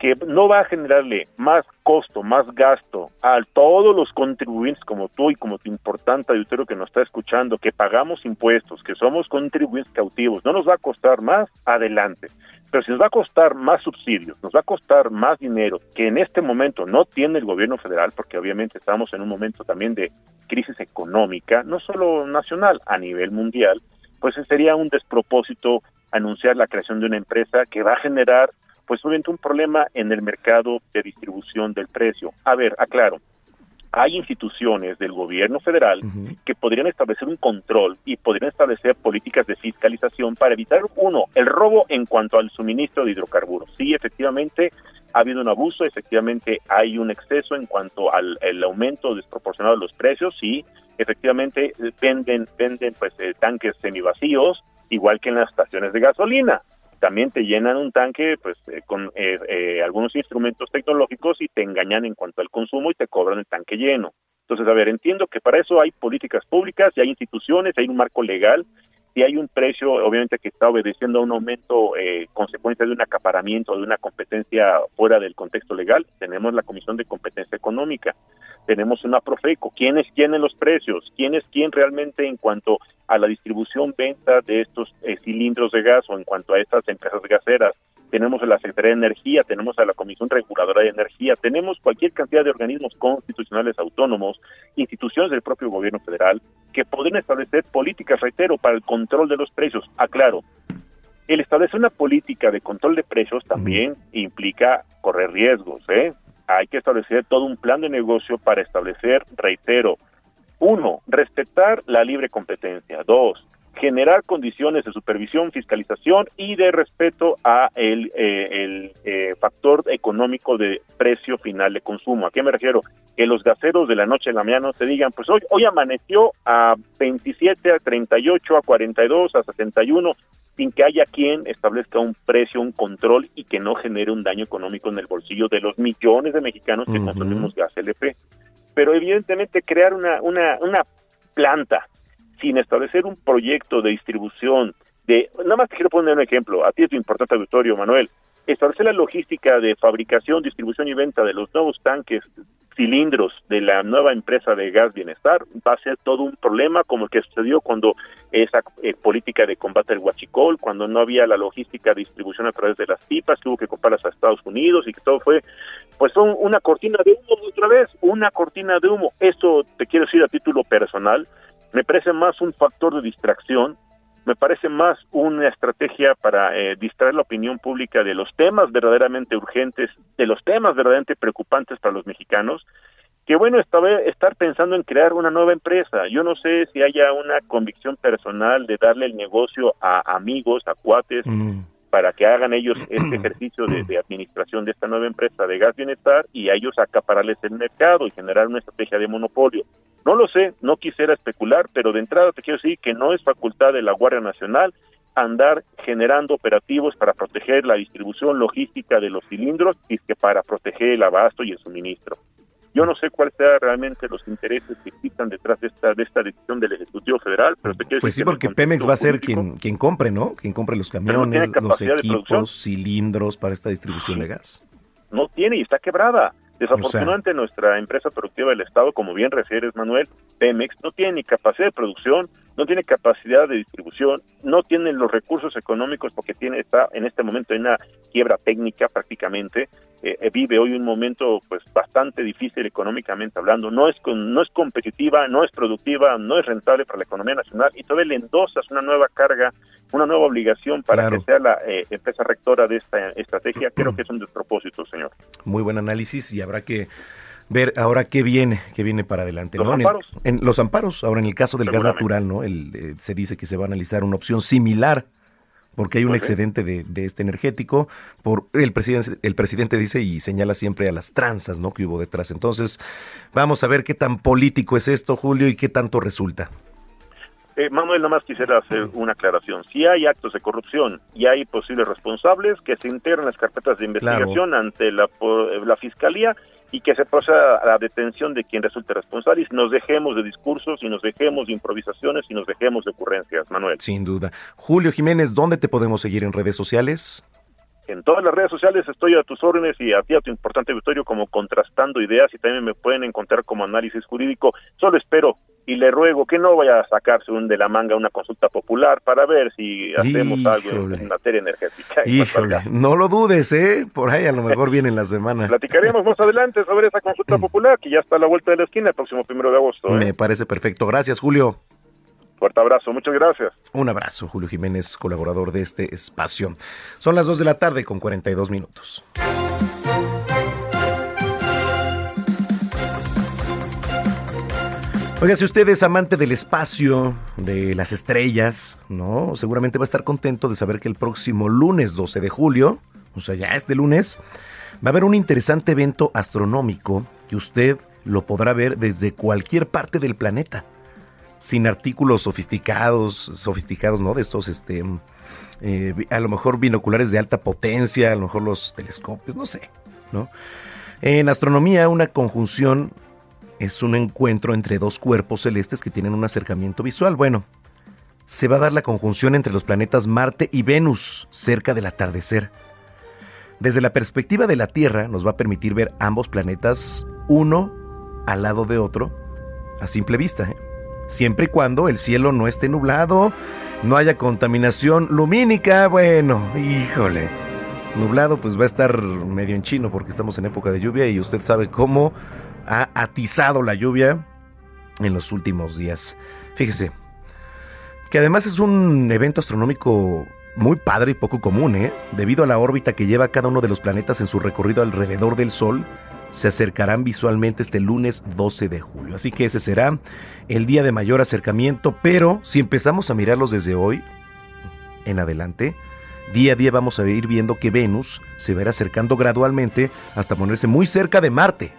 que no va a generarle más costo, más gasto a todos los contribuyentes como tú y como tu importante auditorio que nos está escuchando, que pagamos impuestos, que somos contribuyentes cautivos, no nos va a costar más, adelante. Pero si nos va a costar más subsidios, nos va a costar más dinero que en este momento no tiene el gobierno federal, porque obviamente estamos en un momento también de crisis económica, no solo nacional, a nivel mundial, pues sería un despropósito anunciar la creación de una empresa que va a generar pues obviamente un problema en el mercado de distribución del precio. A ver, aclaro, hay instituciones del gobierno federal que podrían establecer un control y podrían establecer políticas de fiscalización para evitar, uno, el robo en cuanto al suministro de hidrocarburos. Sí, efectivamente, ha habido un abuso, efectivamente hay un exceso en cuanto al el aumento desproporcionado de los precios, sí, efectivamente venden, venden pues eh, tanques semivacíos, igual que en las estaciones de gasolina también te llenan un tanque pues eh, con eh, eh, algunos instrumentos tecnológicos y te engañan en cuanto al consumo y te cobran el tanque lleno. Entonces, a ver, entiendo que para eso hay políticas públicas y hay instituciones, hay un marco legal y hay un precio, obviamente, que está obedeciendo a un aumento eh, consecuencia de un acaparamiento, de una competencia fuera del contexto legal. Tenemos la Comisión de Competencia Económica, tenemos una Profeco. ¿Quién es quién en los precios? ¿Quién es quién realmente en cuanto a la distribución, venta de estos eh, cilindros de gas o en cuanto a estas empresas gaseras? Tenemos a la Secretaría de Energía, tenemos a la Comisión Reguladora de Energía, tenemos cualquier cantidad de organismos constitucionales autónomos, instituciones del propio gobierno federal, que pueden establecer políticas, reitero, para el control de los precios. Aclaro, el establecer una política de control de precios también implica correr riesgos, ¿eh? Hay que establecer todo un plan de negocio para establecer, reitero, uno, respetar la libre competencia. Dos, generar condiciones de supervisión, fiscalización y de respeto a el, eh, el eh, factor económico de precio final de consumo. ¿A qué me refiero? Que los gaseros de la noche a la mañana te digan, pues hoy, hoy amaneció a 27, a 38, a 42, a 61, sin que haya quien establezca un precio, un control y que no genere un daño económico en el bolsillo de los millones de mexicanos que consumimos gas LP. Pero evidentemente crear una, una, una planta sin establecer un proyecto de distribución de, nada más te quiero poner un ejemplo, a ti es tu importante auditorio, Manuel, establecer la logística de fabricación, distribución y venta de los nuevos tanques, cilindros de la nueva empresa de gas bienestar, va a ser todo un problema como el que sucedió cuando esa eh, política de combate al huachicol, cuando no había la logística de distribución a través de las pipas, tuvo que comprarlas a Estados Unidos y que todo fue, pues son una cortina de humo otra vez, una cortina de humo. Esto te quiero decir a título personal, me parece más un factor de distracción, me parece más una estrategia para eh, distraer la opinión pública de los temas verdaderamente urgentes, de los temas verdaderamente preocupantes para los mexicanos, que bueno esta vez estar pensando en crear una nueva empresa. Yo no sé si haya una convicción personal de darle el negocio a amigos, a cuates, Mm. para que hagan ellos este ejercicio de, de administración de esta nueva empresa de gas bienestar y a ellos acapararles el mercado y generar una estrategia de monopolio. No lo sé, no quisiera especular, pero de entrada te quiero decir que no es facultad de la Guardia Nacional andar generando operativos para proteger la distribución logística de los cilindros y que para proteger el abasto y el suministro. Yo no sé cuáles sean realmente los intereses que existan detrás de esta, de esta decisión del Ejecutivo Federal, pero te quiero Pues sí, decir porque Pemex va a ser político- quien, quien compre, ¿no? Quien compre los no camiones, los equipos, cilindros para esta distribución de gas. no tiene y está quebrada. Desafortunadamente nuestra empresa productiva del Estado, como bien refieres Manuel, Pemex, no tiene ni capacidad de producción, no tiene capacidad de distribución, no tiene los recursos económicos porque tiene está en este momento en una quiebra técnica prácticamente, eh, eh, vive hoy un momento pues bastante difícil económicamente hablando, no es con- no es competitiva, no es productiva, no es rentable para la economía nacional y todavía le endosas una nueva carga, una nueva obligación para Claro. que sea la eh, empresa rectora de esta estrategia, creo que es un despropósito, señor. Muy buen análisis y habrá que ver ahora qué viene, qué viene para adelante. Los amparos. En, los amparos, ahora en el caso del gas natural, ¿no? El, eh, se dice que se va a analizar una opción similar porque hay un excedente de, de este energético. Por el presidente, el presidente dice y señala siempre a las tranzas, ¿no? Que hubo detrás. Entonces, vamos a ver qué tan político es esto, Julio, y qué tanto resulta. Eh, Manuel, nada más quisiera hacer una aclaración. Si hay actos de corrupción y hay posibles responsables, que se integren las carpetas de investigación ante la, la Fiscalía y que se proceda a la detención de quien resulte responsable y nos dejemos de discursos y nos dejemos de improvisaciones y nos dejemos de ocurrencias, Manuel. Sin duda. Julio Jiménez, ¿dónde te podemos seguir en redes sociales? En todas las redes sociales estoy a tus órdenes y a ti, a tu importante auditorio, como contrastando ideas y también me pueden encontrar como análisis jurídico. Solo espero y le ruego que no vaya a sacarse un de la manga una consulta popular para ver si hacemos algo en materia energética. Híjole, no lo dudes, ¿eh? Por ahí a lo mejor viene en la semana. Platicaremos más adelante sobre esa consulta popular que ya está a la vuelta de la esquina el próximo primero de agosto. ¿eh? Me parece perfecto. Gracias, Julio. Fuerte abrazo, muchas gracias. Un abrazo, Julio Jiménez, colaborador de este espacio. Son las 2 de la tarde con 42 minutos. Oiga, si usted es amante del espacio, de las estrellas, ¿no? Seguramente va a estar contento de saber que el próximo lunes 12 de julio, o sea, ya este lunes, va a haber un interesante evento astronómico que usted lo podrá ver desde cualquier parte del planeta sin artículos sofisticados, sofisticados, ¿no? De estos, este, eh, a lo mejor binoculares de alta potencia, a lo mejor los telescopios, no sé, ¿no? En astronomía, una conjunción es un encuentro entre dos cuerpos celestes que tienen un acercamiento visual. Bueno, se va a dar la conjunción entre los planetas Marte y Venus cerca del atardecer. Desde la perspectiva de la Tierra nos va a permitir ver ambos planetas uno al lado de otro a simple vista, ¿eh? siempre y cuando el cielo no esté nublado, no haya contaminación lumínica, bueno, híjole. Nublado pues va a estar medio en chino porque estamos en época de lluvia y usted sabe cómo ha atizado la lluvia en los últimos días. Fíjese, que además es un evento astronómico muy padre y poco común, ¿eh? Debido a la órbita que lleva cada uno de los planetas en su recorrido alrededor del Sol, se acercarán visualmente este lunes 12 de julio. Así que ese será el día de mayor acercamiento, pero si empezamos a mirarlos desde hoy en adelante, día a día vamos a ir viendo que Venus se verá acercando gradualmente hasta ponerse muy cerca de Marte.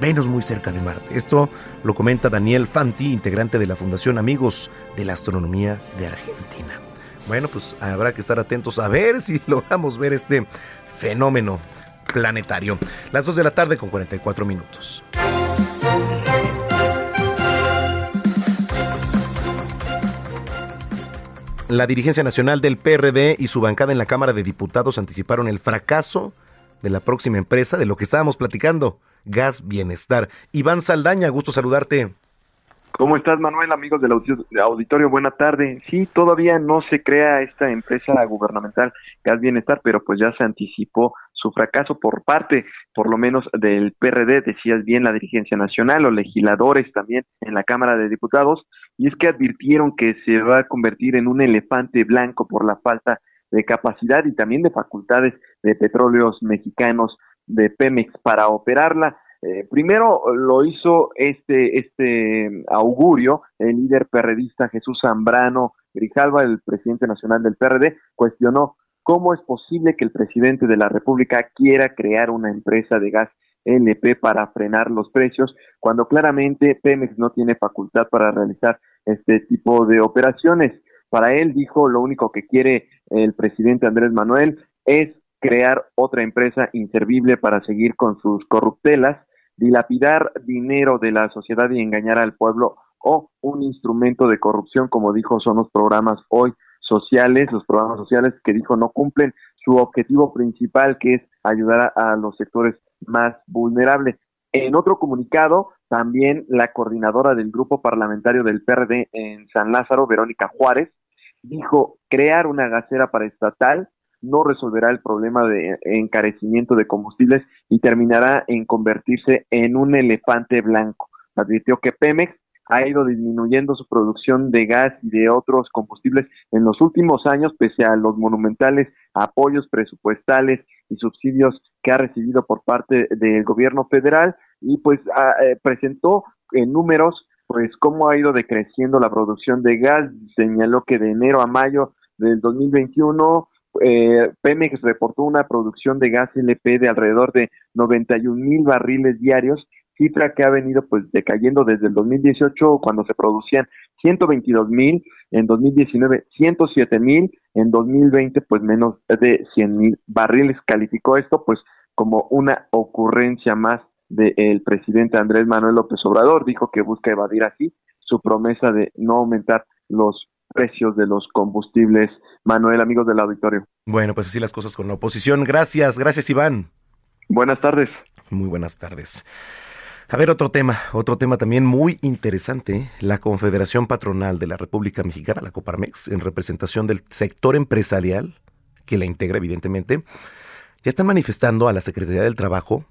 Venus muy cerca de Marte. Esto lo comenta Daniel Fanti, integrante de la Fundación Amigos de la Astronomía de Argentina. Bueno, pues habrá que estar atentos a ver si logramos ver este fenómeno planetario. Las 2 de la tarde con 44 minutos. La dirigencia nacional del PRD y su bancada en la Cámara de Diputados anticiparon el fracaso de la próxima empresa de lo que estábamos platicando, Gas Bienestar. Iván Saldaña, gusto saludarte. ¿Cómo estás, Manuel? Amigos del audi- auditorio, buena tarde. Sí, todavía no se crea esta empresa gubernamental Gas Bienestar, pero pues ya se anticipó su fracaso por parte, por lo menos, del PRD, decías bien, la dirigencia nacional, los legisladores también en la Cámara de Diputados, y es que advirtieron que se va a convertir en un elefante blanco por la falta de capacidad y también de facultades de petróleos mexicanos de Pemex para operarla. Eh, primero lo hizo este, este augurio, el líder perredista Jesús Zambrano Grijalva, el presidente nacional del PRD, cuestionó cómo es posible que el presidente de la República quiera crear una empresa de gas LP para frenar los precios, cuando claramente Pemex no tiene facultad para realizar este tipo de operaciones. Para él, dijo, lo único que quiere el presidente Andrés Manuel es crear otra empresa inservible para seguir con sus corruptelas, dilapidar dinero de la sociedad y engañar al pueblo o un instrumento de corrupción, como dijo, son los programas hoy sociales, los programas sociales que dijo no cumplen su objetivo principal, que es ayudar a, los sectores más vulnerables. En otro comunicado, también la coordinadora del grupo parlamentario del PRD en San Lázaro, Verónica Juárez, dijo crear una gasera para estatal no resolverá el problema de encarecimiento de combustibles y terminará en convertirse en un elefante blanco. Advirtió que Pemex ha ido disminuyendo su producción de gas y de otros combustibles en los últimos años, pese a los monumentales apoyos presupuestales y subsidios que ha recibido por parte del gobierno federal y pues eh, presentó en números pues cómo ha ido decreciendo la producción de gas, señaló que de enero a mayo del 2021 eh, Pemex reportó una producción de gas LP de alrededor de 91 mil barriles diarios cifra que ha venido pues decayendo desde el 2018 cuando se producían 122 mil, en 2019 107 mil, en 2020 pues menos de 100 mil barriles. Calificó esto pues como una ocurrencia más del presidente Andrés Manuel López Obrador. Dijo que busca evadir así su promesa de no aumentar los precios de los combustibles. Manuel, amigos del auditorio. Bueno, pues así las cosas con la oposición. Gracias, gracias Iván. Buenas tardes. Muy buenas tardes. A ver, otro tema, otro tema también muy interesante. La Confederación Patronal de la República Mexicana, la Coparmex, en representación del sector empresarial, que la integra evidentemente, ya están manifestando a la Secretaría del Trabajo,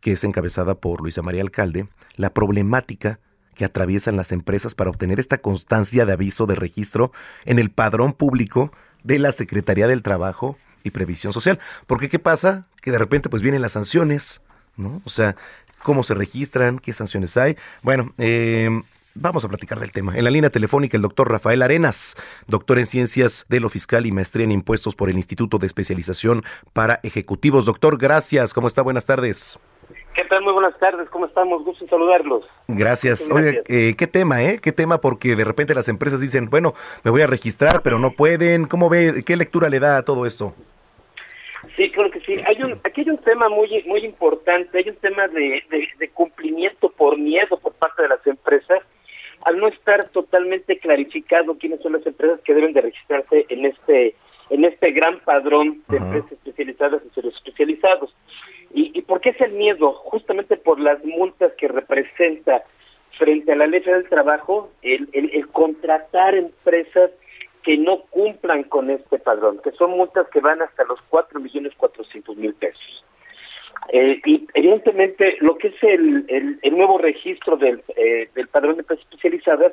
que es encabezada por Luisa María Alcalde, la problemática que atraviesan las empresas para obtener esta constancia de aviso de registro en el padrón público de la Secretaría del Trabajo y Previsión Social. Porque ¿qué pasa? Que de repente pues vienen las sanciones, ¿no? O sea, cómo se registran, qué sanciones hay. Bueno, eh, Vamos a platicar del tema. En la línea telefónica el doctor Rafael Arenas, doctor en ciencias de lo fiscal y maestría en impuestos por el Instituto de Especialización para Ejecutivos. Doctor, gracias. ¿Cómo está? Buenas tardes. ¿Qué tal? Muy buenas tardes. ¿Cómo estamos? Gusto en saludarlos. Gracias. Oye, eh, qué tema, ¿eh? Qué tema, porque de repente las empresas dicen, bueno, me voy a registrar, pero no pueden. ¿Cómo ve? ¿Qué lectura le da a todo esto? Sí, creo que sí. Hay un, aquí hay un tema muy muy importante, hay un tema de, de, cumplimiento por miedo por parte de las empresas, al no estar totalmente clarificado quiénes son las empresas que deben de registrarse en este en este gran padrón de empresas especializadas y servicios especializados. ¿Y, ¿Y por qué es el miedo? Justamente por las multas que representa frente a la ley del trabajo el, el, el contratar empresas que no cumplan con este padrón, que son multas que van hasta los cuatro millones cuatrocientos mil pesos. Eh, y evidentemente lo que es el, el, nuevo registro del, eh, del padrón de empresas especializadas,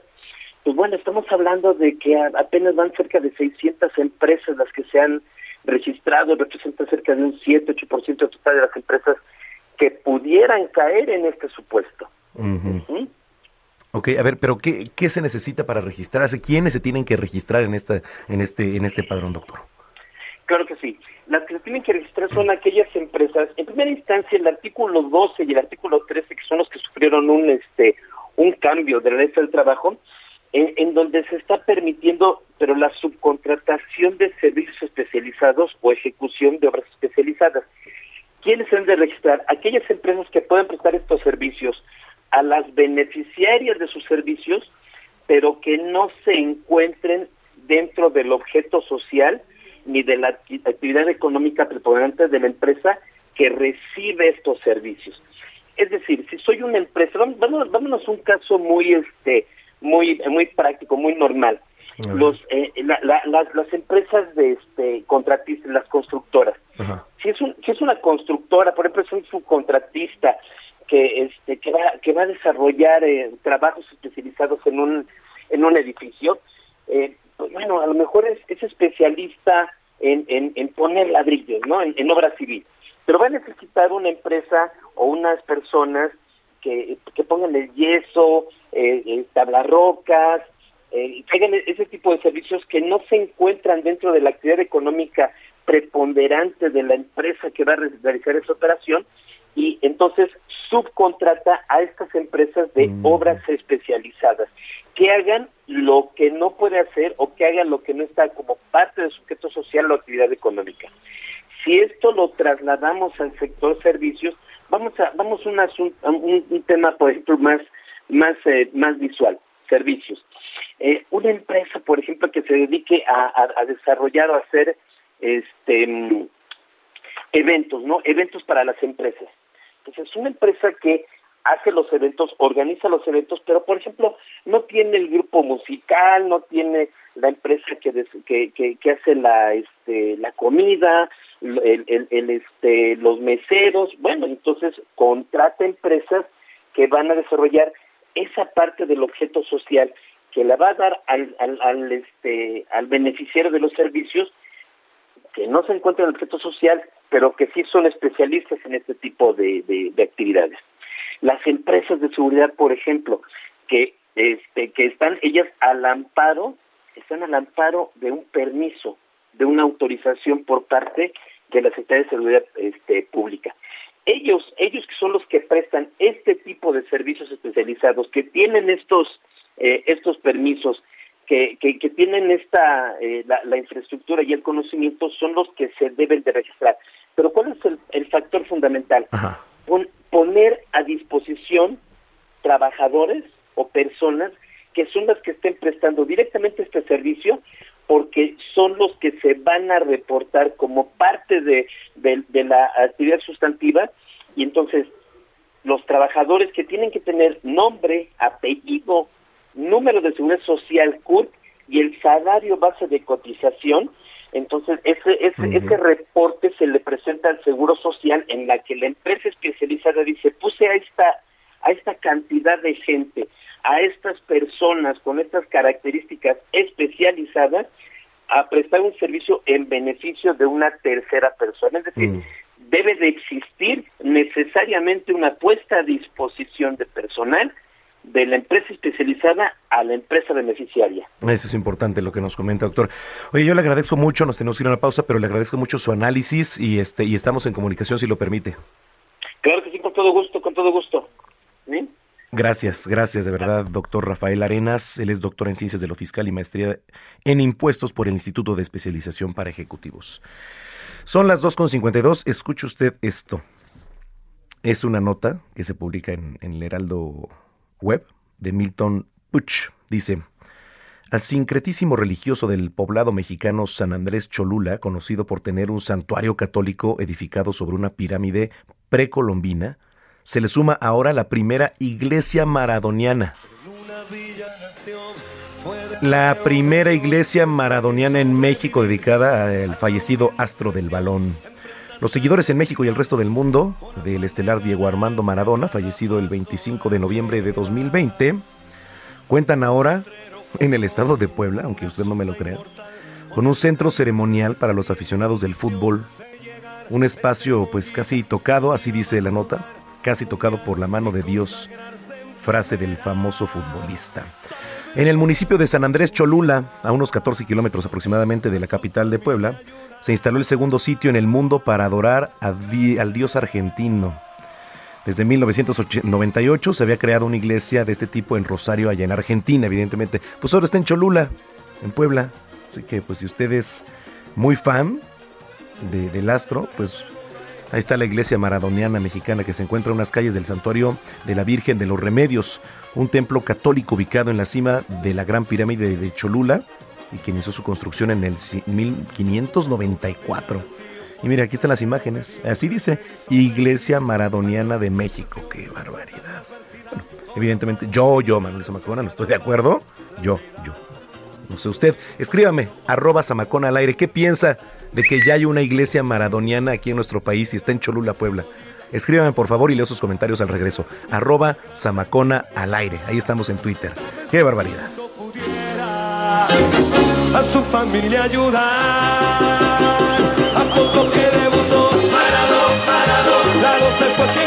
pues bueno, estamos hablando de que apenas van cerca de 600 empresas las que se han registrado, representa cerca de un 7-8% total de las empresas que pudieran caer en este supuesto. Ok, a ver, pero ¿qué, ¿qué se necesita para registrarse? ¿Quiénes se tienen que registrar en, esta, en, este, en este padrón, doctor? Claro que sí. Las que se tienen que registrar son aquellas empresas, en primera instancia el artículo 12 y el artículo 13, que son los que sufrieron un este un cambio de la ley del trabajo, en, donde se está permitiendo, pero la subcontratación de servicios especializados o ejecución de obras especializadas. ¿Quiénes deben de registrar? Aquellas empresas que pueden prestar estos servicios a las beneficiarias de sus servicios, pero que no se encuentren dentro del objeto social ni de la actividad económica preponderante de la empresa que recibe estos servicios. Es decir, si soy una empresa, vamos, vámonos a un caso muy este muy muy práctico, muy normal. Los eh, las, las empresas de este contratistas, las constructoras. Si es un, si es una constructora, por ejemplo, es un subcontratista que este que va que va a desarrollar eh, trabajos especializados en un en un edificio eh, pues bueno a lo mejor es, es especialista en, en, poner ladrillos no en, obra civil pero va a necesitar una empresa o unas personas que, que pongan el yeso, eh, eh, tablarrocas, eh, ese tipo de servicios que no se encuentran dentro de la actividad económica preponderante de la empresa que va a realizar esa operación y entonces subcontrata a estas empresas de Mm. obras especializadas que hagan lo que no puede hacer o que hagan lo que no está como parte del sujeto social o actividad económica. Si esto lo trasladamos al sector servicios, vamos a vamos a un, asunto, un tema, por ejemplo, más más eh, más visual, servicios. Eh, una empresa, por ejemplo, que se dedique a, a- a desarrollar o a hacer este eventos, ¿no? Eventos para las empresas. Entonces, una empresa que hace los eventos, organiza los eventos, pero por ejemplo, no tiene el grupo musical, no tiene la empresa que des- que, que, que hace la este la comida, el, el, el, este los meseros, bueno, entonces contrata empresas que van a desarrollar esa parte del objeto social que la va a dar al, al, al este al beneficiario de los servicios que no se encuentra en el objeto social, pero que sí son especialistas en este tipo de, de, de actividades. Las empresas de seguridad, por ejemplo, que este, que están ellas al amparo, están al amparo de un permiso, de una autorización por parte de la Secretaría de Seguridad este, Pública. Ellos, ellos que son los que prestan este tipo de servicios especializados, que tienen estos eh, estos permisos, que, que, que tienen esta eh, la, la infraestructura y el conocimiento, son los que se deben de registrar. Pero ¿cuál es el, el factor fundamental? Pon- poner a disposición trabajadores o personas que son las que estén prestando directamente este servicio porque son los que se van a reportar como parte de, de, de la actividad sustantiva y entonces los trabajadores que tienen que tener nombre, apellido, número de seguridad social, CURP y el salario base de cotización, entonces ese, ese, ese reporte se le presenta al Seguro Social en la que la empresa especializada dice, puse a esta, a esta cantidad de gente, a estas personas con estas características especializadas a prestar un servicio en beneficio de una tercera persona. Es decir, debe de existir necesariamente una puesta a disposición de personal de la empresa especializada a la empresa beneficiaria. Eso es importante lo que nos comenta, doctor. Oye, yo le agradezco mucho, nos tenemos que ir a una pausa, pero le agradezco mucho su análisis y este y estamos en comunicación si lo permite. Claro que sí, con todo gusto, con todo gusto. Gracias, gracias de verdad, doctor Rafael Arenas. Él es doctor en Ciencias de lo Fiscal y Maestría en Impuestos por el Instituto de Especialización para Ejecutivos. Son las 2.52. Escuche usted esto. Es una nota que se publica en, en el Heraldo Web de Milton Puch. Dice, al sincretísimo religioso del poblado mexicano San Andrés Cholula, conocido por tener un santuario católico edificado sobre una pirámide precolombina, se le suma ahora la primera iglesia maradoniana. La primera iglesia maradoniana en México dedicada al fallecido astro del balón. Los seguidores en México y el resto del mundo del estelar Diego Armando Maradona, fallecido el 25 de noviembre de 2020, cuentan ahora en el estado de Puebla, aunque usted no me lo crea, con un centro ceremonial para los aficionados del fútbol, un espacio pues casi tocado, así dice la nota, casi tocado por la mano de Dios, frase del famoso futbolista. En el municipio de San Andrés Cholula, a unos 14 kilómetros aproximadamente de la capital de Puebla, se instaló el segundo sitio en el mundo para adorar al dios argentino. Desde 1998 se había creado una iglesia de este tipo en Rosario, allá en Argentina, evidentemente. Pues ahora está en Cholula, en Puebla. Así que, pues, si usted es muy fan de- del astro, pues ahí está la iglesia maradoniana mexicana que se encuentra en unas calles del santuario de la Virgen de los Remedios, un templo católico ubicado en la cima de la Gran Pirámide de Cholula y que inició su construcción en el ci- 1594. Y mira, aquí están las imágenes. Así dice, Iglesia Maradoniana de México. ¡Qué barbaridad! Bueno, evidentemente, yo, yo, Manuel Zamacona, no estoy de acuerdo. Yo, yo. No sé usted. Escríbame, arroba Zamacona al aire. ¿Qué piensa de que ya hay una iglesia maradoniana aquí en nuestro país y está en Cholula, Puebla? Escríbame por favor y leo sus comentarios al regreso. Arroba Zamacona al aire. Ahí estamos en Twitter. ¡Qué barbaridad! a su familia ayudar. A poco que debutó se fue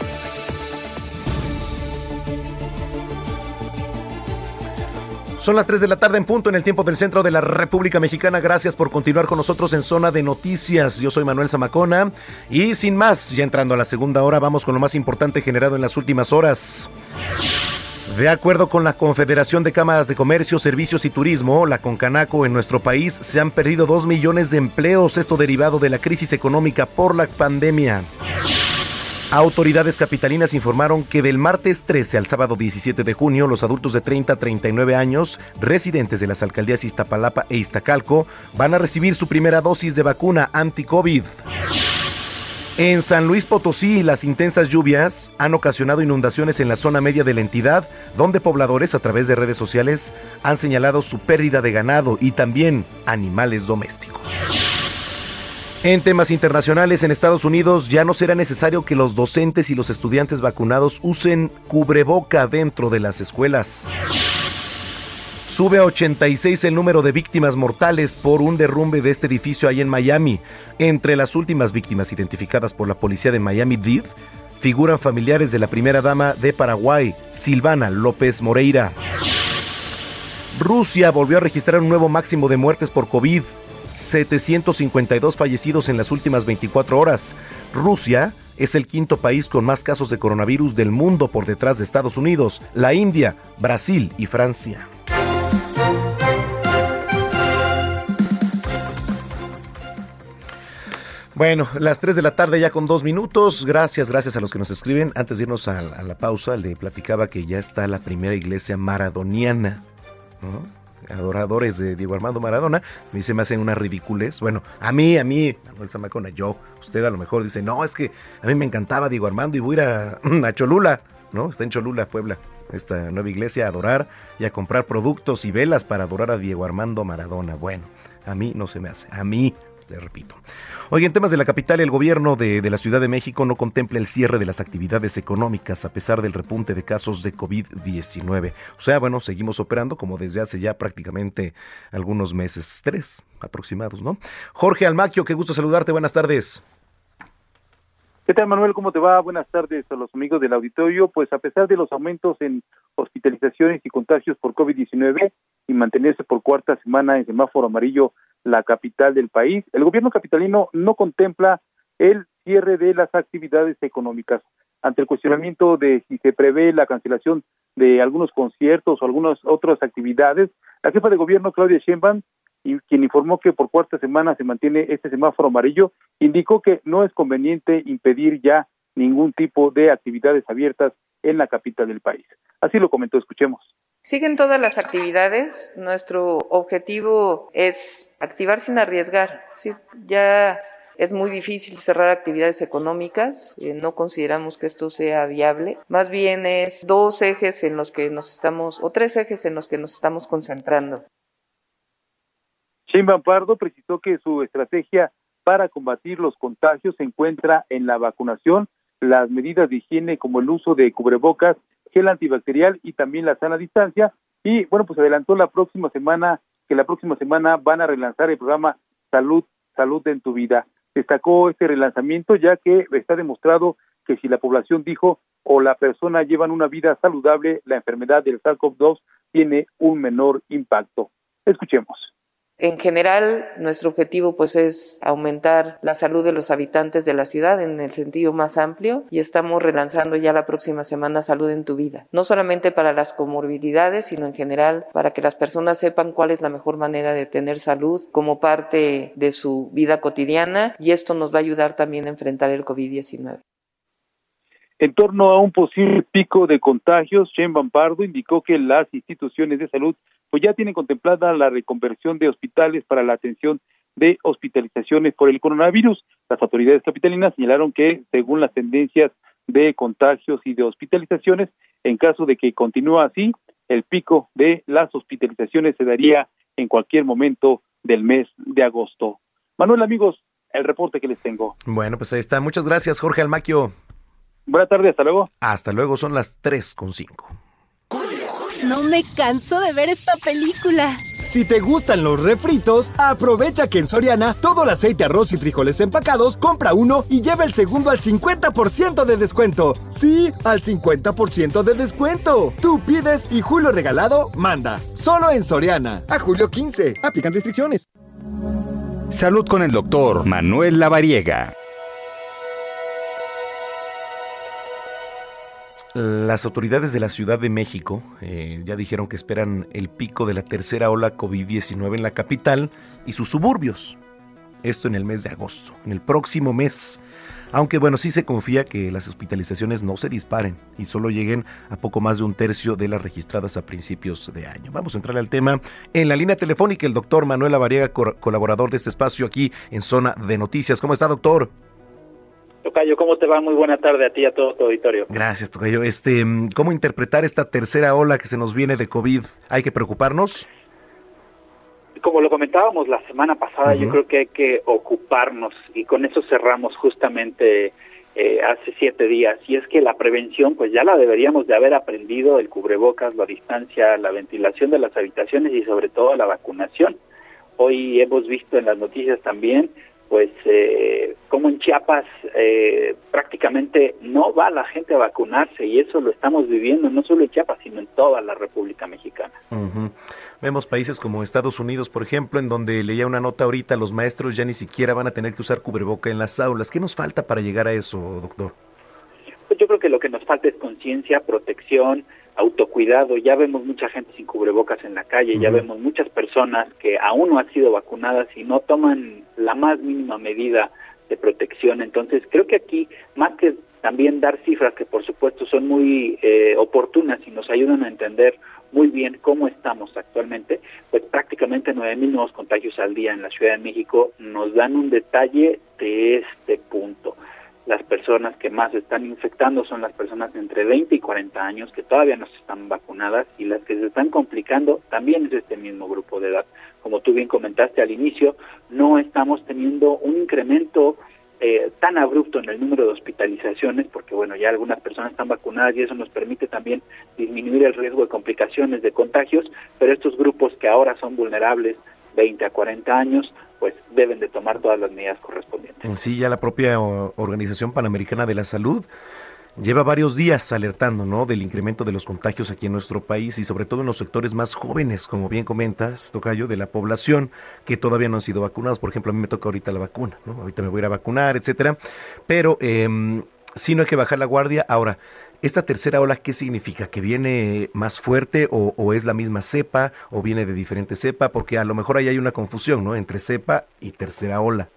Son las 3 de la tarde en punto en el tiempo del centro de la República Mexicana. Gracias por continuar con nosotros en Zona de Noticias. Yo soy Manuel Zamacona y sin más, ya entrando a la segunda hora, vamos con lo más importante generado en las últimas horas. De acuerdo con la Confederación de Cámaras de Comercio, Servicios y Turismo, la Concanaco, en nuestro país se han perdido 2 millones de empleos, esto derivado de la crisis económica por la pandemia. Autoridades capitalinas informaron que del martes 13 al sábado 17 de junio, los adultos de 30 a 39 años, residentes de las alcaldías Iztapalapa e Iztacalco, van a recibir su primera dosis de vacuna anti-COVID. En San Luis Potosí, las intensas lluvias han ocasionado inundaciones en la zona media de la entidad, donde pobladores a través de redes sociales han señalado su pérdida de ganado y también animales domésticos. En temas internacionales, en Estados Unidos ya no será necesario que los docentes y los estudiantes vacunados usen cubreboca dentro de las escuelas. Sube a 86 el número de víctimas mortales por un derrumbe de este edificio ahí en Miami. Entre las últimas víctimas identificadas por la policía de Miami-Dade figuran familiares de la primera dama de Paraguay, Silvana López Moreira. Rusia volvió a registrar un nuevo máximo de muertes por COVID. 752 fallecidos en las últimas 24 horas. Rusia es el quinto país con más casos de coronavirus del mundo por detrás de Estados Unidos, la India, Brasil y Francia. Bueno, las 3 de la tarde ya con dos minutos. Gracias, gracias a los que nos escriben. Antes de irnos a, la pausa, le platicaba que ya está la primera iglesia maradoniana. ¿no? Adoradores de Diego Armando Maradona, a mí se me hacen una ridiculez. Bueno, a mí, a mí, Manuel Zamacona, yo, usted a lo mejor dice, no, es que a mí me encantaba Diego Armando y voy a ir a, a Cholula, ¿no? Está en Cholula, Puebla, esta nueva iglesia, a adorar y a comprar productos y velas para adorar a Diego Armando Maradona. Bueno, a mí no se me hace, a mí, le repito. Oye, en temas de la capital, el gobierno de, de, la Ciudad de México no contempla el cierre de las actividades económicas a pesar del repunte de casos de COVID-19. O sea, bueno, seguimos operando como desde hace ya prácticamente algunos meses, tres aproximados, ¿no? Jorge Almaquio, qué gusto saludarte, buenas tardes. ¿Qué tal, Manuel? ¿Cómo te va? Buenas tardes a los amigos del auditorio. Pues a pesar de los aumentos en hospitalizaciones y contagios por COVID-19 y mantenerse por cuarta semana en semáforo amarillo la capital del país. El gobierno capitalino no contempla el cierre de las actividades económicas. Ante el cuestionamiento de si se prevé la cancelación de algunos conciertos o algunas otras actividades, la jefa de gobierno, Claudia Sheinbaum, quien informó que por cuarta semana se mantiene este semáforo amarillo, indicó que no es conveniente impedir ya ningún tipo de actividades abiertas en la capital del país. Así lo comentó, escuchemos. Siguen todas las actividades. Nuestro objetivo es activar sin arriesgar. ¿sí? Ya es muy difícil cerrar actividades económicas. Eh, no consideramos que esto sea viable. Más bien es dos ejes en los que nos estamos, o tres ejes en los que nos estamos concentrando. Sheinbaum Pardo precisó que su estrategia para combatir los contagios se encuentra en la vacunación, las medidas de higiene como el uso de cubrebocas gel antibacterial y también la sana distancia. Y bueno, pues adelantó la próxima semana, que la próxima semana van a relanzar el programa Salud, Salud en tu vida. Destacó este relanzamiento ya que está demostrado que si la población dijo o la persona llevan una vida saludable, la enfermedad del SARS-CoV-2 tiene un menor impacto. Escuchemos. En general, nuestro objetivo pues es aumentar la salud de los habitantes de la ciudad en el sentido más amplio y estamos relanzando ya la próxima semana Salud en tu vida, no solamente para las comorbilidades, sino en general para que las personas sepan cuál es la mejor manera de tener salud como parte de su vida cotidiana y esto nos va a ayudar también a enfrentar el COVID-19. En torno a un posible pico de contagios, Shane Pardo indicó que las instituciones de salud pues ya tienen contemplada la reconversión de hospitales para la atención de hospitalizaciones por el coronavirus. Las autoridades capitalinas señalaron que, según las tendencias de contagios y de hospitalizaciones, en caso de que continúe así, el pico de las hospitalizaciones se daría en cualquier momento del mes de agosto. Manuel, amigos, el reporte que les tengo. Bueno, pues ahí está. Muchas gracias, Jorge Almaquio. Buenas tardes, hasta luego. Hasta luego, son las tres con cinco. No me canso de ver esta película. Si te gustan los refritos, aprovecha que en Soriana todo el aceite, arroz y frijoles empacados, compra uno y lleva el segundo al 50% de descuento. Sí, al 50% de descuento. Tú pides y Julio Regalado manda. Solo en Soriana. A julio 15. Aplican restricciones. Salud con el doctor Manuel Lavariega. Las autoridades de la Ciudad de México eh, ya dijeron que esperan el pico de la tercera ola COVID-19 en la capital y sus suburbios. Esto en el mes de agosto, en el próximo mes. Aunque bueno, sí se confía que las hospitalizaciones no se disparen y solo lleguen a poco más de un tercio de las registradas a principios de año. Vamos a entrar al tema en la línea telefónica, el doctor Manuel Avariega, colaborador de este espacio aquí en Zona de Noticias. ¿Cómo está, doctor? Tocayo, ¿cómo te va? Muy buena tarde a ti y a todo tu auditorio. Gracias, Tocayo. Este, ¿Cómo interpretar esta tercera ola que se nos viene de COVID? ¿Hay que preocuparnos? Como lo comentábamos la semana pasada, yo creo que hay que ocuparnos y con eso cerramos justamente eh, hace siete días. Y es que la prevención, pues ya la deberíamos de haber aprendido, el cubrebocas, la distancia, la ventilación de las habitaciones y sobre todo la vacunación. Hoy hemos visto en las noticias también pues eh, como en Chiapas eh, prácticamente no va la gente a vacunarse y eso lo estamos viviendo no solo en Chiapas sino en toda la República Mexicana. Vemos países como Estados Unidos, por ejemplo, en donde leía una nota ahorita, los maestros ya ni siquiera van a tener que usar cubreboca en las aulas. ¿Qué nos falta para llegar a eso, doctor? Pues yo creo que lo que nos falta es conciencia, protección, autocuidado. Ya vemos mucha gente sin cubrebocas en la calle, ya vemos muchas personas que aún no han sido vacunadas y no toman la más mínima medida de protección. Entonces, creo que aquí, más que también dar cifras que por supuesto son muy eh, oportunas y nos ayudan a entender muy bien cómo estamos actualmente, pues prácticamente 9.000 nuevos contagios al día en la Ciudad de México nos dan un detalle de este punto las personas que más están infectando son las personas entre 20 y 40 años que todavía no están vacunadas y las que se están complicando también es este mismo grupo de edad. Como tú bien comentaste al inicio, no estamos teniendo un incremento eh, tan abrupto en el número de hospitalizaciones, porque bueno, ya algunas personas están vacunadas y eso nos permite también disminuir el riesgo de complicaciones de contagios, pero estos grupos que ahora son vulnerables, 20 a 40 años, pues deben de tomar todas las medidas correspondientes. Sí, ya la propia Organización Panamericana de la Salud lleva varios días alertando ¿no? del incremento de los contagios aquí en nuestro país y sobre todo en los sectores más jóvenes, como bien comentas, Tocayo, de la población que todavía no han sido vacunados. Por ejemplo, a mí me toca ahorita la vacuna, ¿no? ahorita me voy a ir a vacunar, etcétera. Pero eh, sí no hay que bajar la guardia. Ahora, ¿Esta tercera ola qué significa? ¿Que viene más fuerte o, es la misma cepa o viene de diferente cepa? Porque a lo mejor ahí hay una confusión, ¿no? Entre cepa y tercera ola.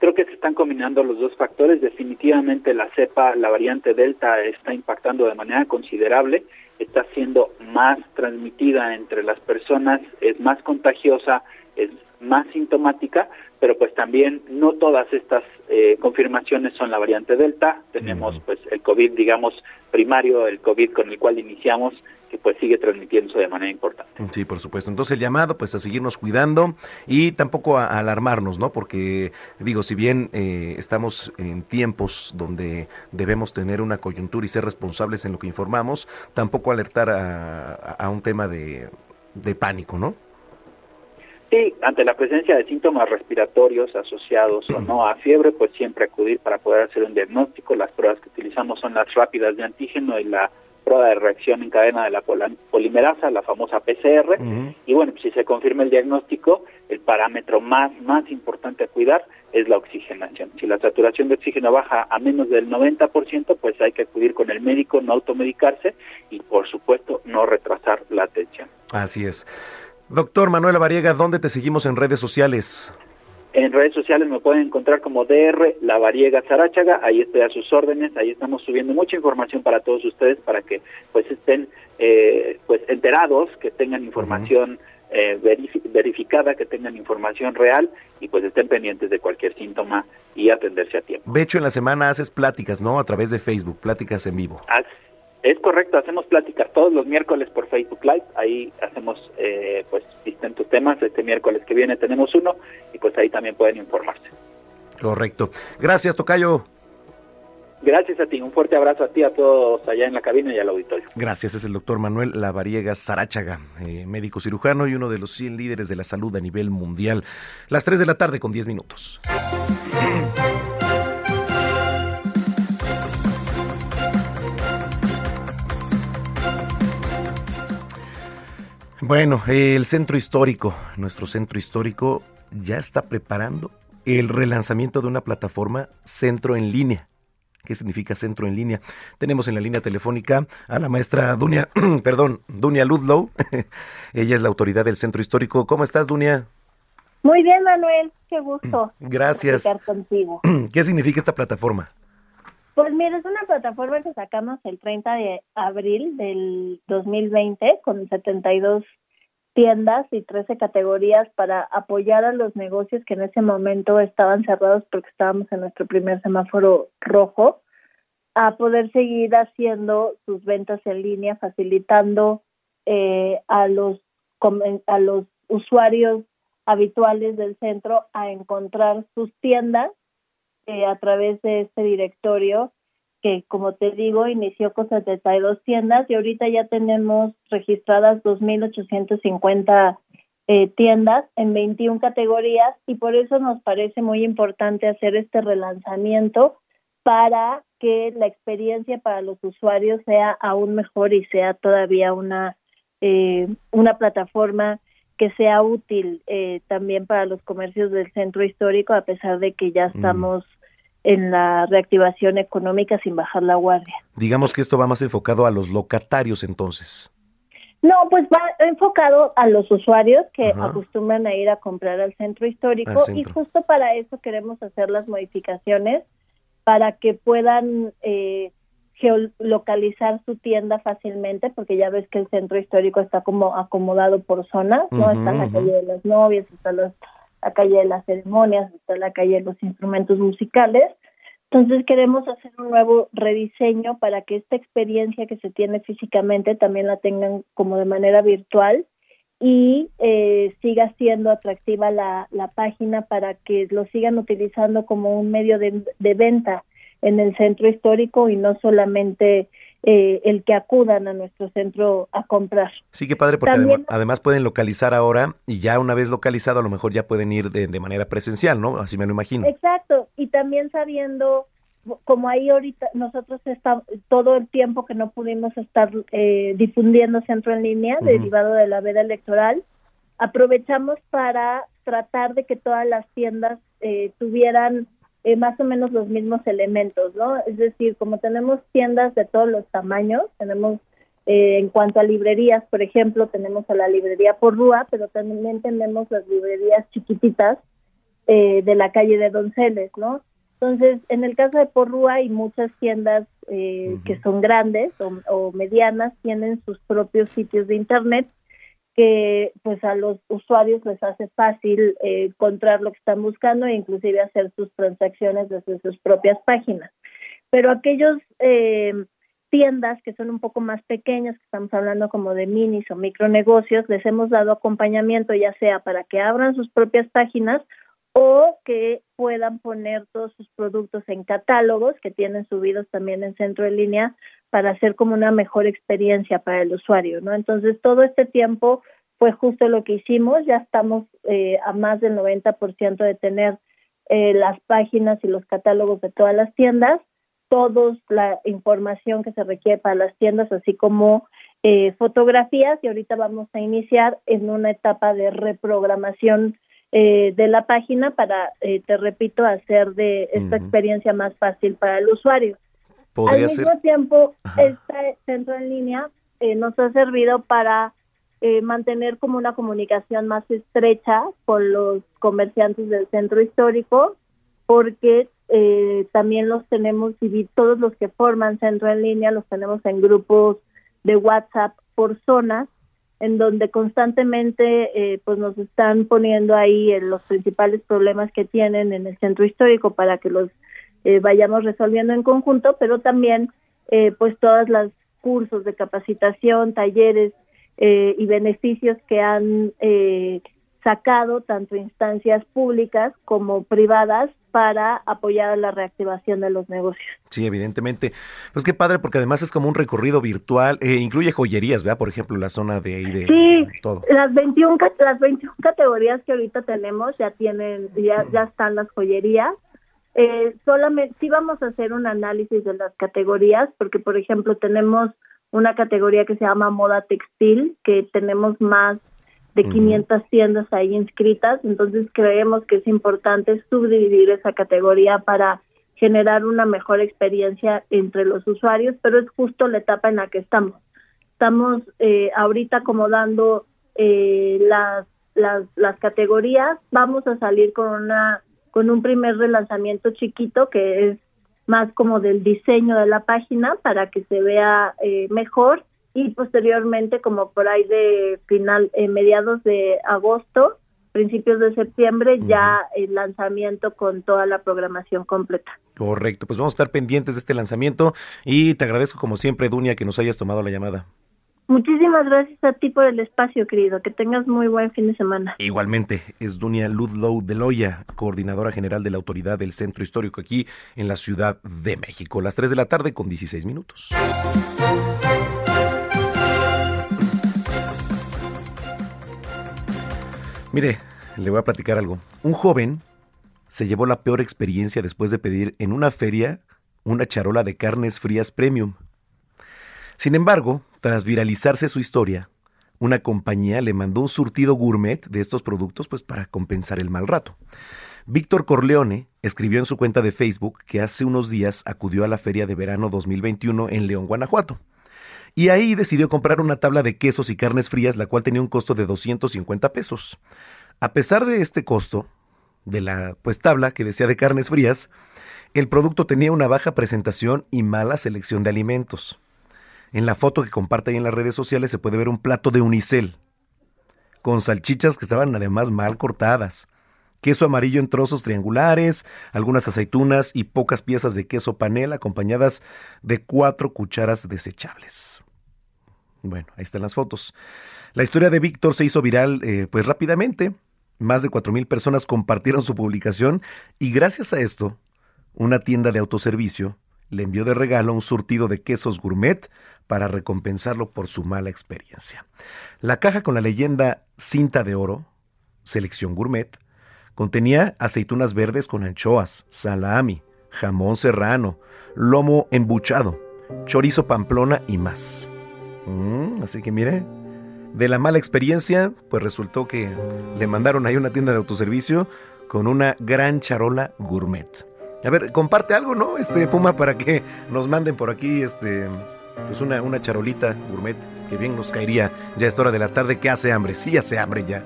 Creo que se están combinando los dos factores. Definitivamente la cepa, la variante Delta, está impactando de manera considerable, está siendo más transmitida entre las personas, es más contagiosa, es más sintomática, pero pues también no todas estas eh, confirmaciones son la variante Delta. Tenemos pues el COVID, digamos, primario, el COVID con el cual iniciamos, que pues sigue transmitiéndose de manera importante. Sí, por supuesto. Entonces el llamado pues a seguirnos cuidando y tampoco a, alarmarnos, ¿no? Porque digo, si bien eh, estamos en tiempos donde debemos tener una coyuntura y ser responsables en lo que informamos, tampoco alertar a, a un tema de, de pánico, ¿no? Sí, ante la presencia de síntomas respiratorios asociados o no a fiebre, pues siempre acudir para poder hacer un diagnóstico. Las pruebas que utilizamos son las rápidas de antígeno y la prueba de reacción en cadena de la polimerasa, la famosa PCR. Y bueno, pues si se confirma el diagnóstico, el parámetro más, más importante a cuidar es la oxigenación. Si la saturación de oxígeno baja a menos del 90%, pues hay que acudir con el médico, no automedicarse y por supuesto no retrasar la atención. Así es. Doctor Manuel Variega, ¿dónde te seguimos en redes sociales? En redes sociales me pueden encontrar como DR La Variega Zaráchaga, ahí estoy a sus órdenes, ahí estamos subiendo mucha información para todos ustedes para que pues estén eh, pues enterados, que tengan información eh, verificada, que tengan información real y pues estén pendientes de cualquier síntoma y atenderse a tiempo. De hecho, en la semana haces pláticas, ¿no? A través de Facebook, pláticas en vivo. Es correcto, hacemos pláticas todos los miércoles por Facebook Live, ahí hacemos eh, pues distintos temas, este miércoles que viene tenemos uno y pues ahí también pueden informarse. Correcto. Gracias, Tocayo. Gracias a ti, un fuerte abrazo a ti, a todos allá en la cabina y al auditorio. Gracias, es el doctor Manuel Lavariega Sarachaga, eh, médico cirujano y uno de los 100 líderes de la salud a nivel mundial. Las 3 de la tarde con 10 minutos. Bueno, el centro histórico, nuestro centro histórico ya está preparando el relanzamiento de una plataforma centro en línea. ¿Qué significa centro en línea? Tenemos en la línea telefónica a la maestra Dunia, perdón, Dunia Ludlow. Ella es la autoridad del centro histórico. ¿Cómo estás, Dunia? Muy bien, Manuel. Qué gusto. Gracias. contigo. ¿Qué significa esta plataforma? Pues mira, es una plataforma que sacamos el 30 de abril del 2020 con 72 tiendas y 13 categorías para apoyar a los negocios que en ese momento estaban cerrados porque estábamos en nuestro primer semáforo rojo a poder seguir haciendo sus ventas en línea, facilitando eh, a los a los usuarios habituales del centro a encontrar sus tiendas eh, a través de este directorio que como te digo inició con 72 tiendas y ahorita ya tenemos registradas 2.850 eh, tiendas en 21 categorías y por eso nos parece muy importante hacer este relanzamiento para que la experiencia para los usuarios sea aún mejor y sea todavía una eh, una plataforma que sea útil eh, también para los comercios del centro histórico a pesar de que ya estamos en la reactivación económica sin bajar la guardia. Digamos que esto va más enfocado a los locatarios entonces. No, pues va enfocado a los usuarios que acostumbran a ir a comprar al centro histórico y justo para eso queremos hacer las modificaciones para que puedan eh, geolocalizar su tienda fácilmente, porque ya ves que el centro histórico está como acomodado por zonas, ¿no? está la calle de las novias, está los la calle de las ceremonias, está la calle de los instrumentos musicales. Entonces queremos hacer un nuevo rediseño para que esta experiencia que se tiene físicamente también la tengan como de manera virtual y eh, siga siendo atractiva la, la página para que lo sigan utilizando como un medio de, de venta en el centro histórico y no solamente eh, el que acudan a nuestro centro a comprar. Sí, qué padre, porque además, pueden localizar ahora y ya una vez localizado a lo mejor ya pueden ir de, de, manera presencial, ¿no? Así me lo imagino. Exacto, y también sabiendo, como ahí ahorita nosotros estamos, todo el tiempo que no pudimos estar eh, difundiendo centro en línea, derivado de la veda electoral, aprovechamos para tratar de que todas las tiendas eh, tuvieran eh, más o menos los mismos elementos, ¿no? Es decir, como tenemos tiendas de todos los tamaños, tenemos eh, en cuanto a librerías, por ejemplo, tenemos a la librería Porrúa, pero también tenemos las librerías chiquititas eh, de la calle de Donceles, ¿no? Entonces, en el caso de Porrúa hay muchas tiendas que son grandes o medianas, tienen sus propios sitios de internet que pues a los usuarios les hace fácil eh, encontrar lo que están buscando e inclusive hacer sus transacciones desde sus propias páginas. Pero aquellos eh, tiendas que son un poco más pequeñas, que estamos hablando como de minis o micronegocios, les hemos dado acompañamiento ya sea para que abran sus propias páginas o que puedan poner todos sus productos en catálogos que tienen subidos también en centro de línea para hacer como una mejor experiencia para el usuario, ¿no? Entonces, todo este tiempo fue justo lo que hicimos, ya estamos eh, a más del 90% de tener eh, las páginas y los catálogos de todas las tiendas, toda la información que se requiere para las tiendas, así como eh, fotografías, y ahorita vamos a iniciar en una etapa de reprogramación eh, de la página para, eh, te repito, hacer de esta experiencia más fácil para el usuario. Al mismo tiempo, este centro en línea eh, nos ha servido para eh, mantener como una comunicación más estrecha con los comerciantes del centro histórico, porque eh, también los tenemos, y todos los que forman centro en línea, los tenemos en grupos de WhatsApp por zonas, en donde constantemente eh, pues nos están poniendo ahí los principales problemas que tienen en el centro histórico para que los vayamos resolviendo en conjunto, pero también pues todas las cursos de capacitación, talleres eh, y beneficios que han eh, sacado tanto instancias públicas como privadas para apoyar la reactivación de los negocios. Sí, evidentemente. Pues qué padre, porque además es como un recorrido virtual, eh, incluye joyerías, ¿verdad? Por ejemplo, la zona de ahí de sí, todo. Las 21, las 21 categorías que ahorita tenemos ya tienen, ya, ya están las joyerías. Eh, solamente sí vamos a hacer un análisis de las categorías, porque por ejemplo tenemos una categoría que se llama moda textil, que tenemos más de 500 tiendas ahí inscritas, entonces creemos que es importante subdividir esa categoría para generar una mejor experiencia entre los usuarios, pero es justo la etapa en la que estamos. Estamos eh, ahorita acomodando eh, las, las, las categorías, vamos a salir con una con un primer relanzamiento chiquito que es más como del diseño de la página para que se vea eh, mejor y posteriormente como por ahí de final eh, mediados de agosto principios de septiembre ya el lanzamiento con toda la programación completa. Correcto, pues vamos a estar pendientes de este lanzamiento y te agradezco como siempre Dunia que nos hayas tomado la llamada. Muchísimas gracias a ti por el espacio, querido. Que tengas muy buen fin de semana. Igualmente, es Dunia Ludlow de Loya, coordinadora general de la Autoridad del Centro Histórico aquí en la Ciudad de México. Las 3 de la tarde con 16 minutos. Mire, le voy a platicar algo. Un joven se llevó la peor experiencia después de pedir en una feria una charola de carnes frías premium. Sin embargo, tras viralizarse su historia, una compañía le mandó un surtido gourmet de estos productos pues para compensar el mal rato. Víctor Corleone escribió en su cuenta de Facebook que hace unos días acudió a la Feria de Verano 2021 en León, Guanajuato. Y ahí decidió comprar una tabla de quesos y carnes frías, la cual tenía un costo de 250 pesos. A pesar de este costo, de la pues tabla que decía de carnes frías, el producto tenía una baja presentación y mala selección de alimentos. En la foto que comparte ahí en las redes sociales se puede ver un plato de unicel, con salchichas que estaban además mal cortadas, queso amarillo en trozos triangulares, algunas aceitunas y pocas piezas de queso panela acompañadas de cuatro cucharas desechables. Bueno, ahí están las fotos. La historia de Víctor se hizo viral eh, pues rápidamente. Más de cuatro mil personas compartieron su publicación y gracias a esto, una tienda de autoservicio le envió de regalo un surtido de quesos gourmet para recompensarlo por su mala experiencia. La caja con la leyenda cinta de oro, selección gourmet, contenía aceitunas verdes con anchoas, salami, jamón serrano, lomo embuchado, chorizo pamplona y más. Mm, así que mire, de la mala experiencia, pues resultó que le mandaron ahí una tienda de autoservicio con una gran charola gourmet. A ver, comparte algo, ¿no? Este Puma para que nos manden por aquí este pues una, una charolita gourmet que bien nos caería ya a esta hora de la tarde que hace hambre, sí hace hambre ya.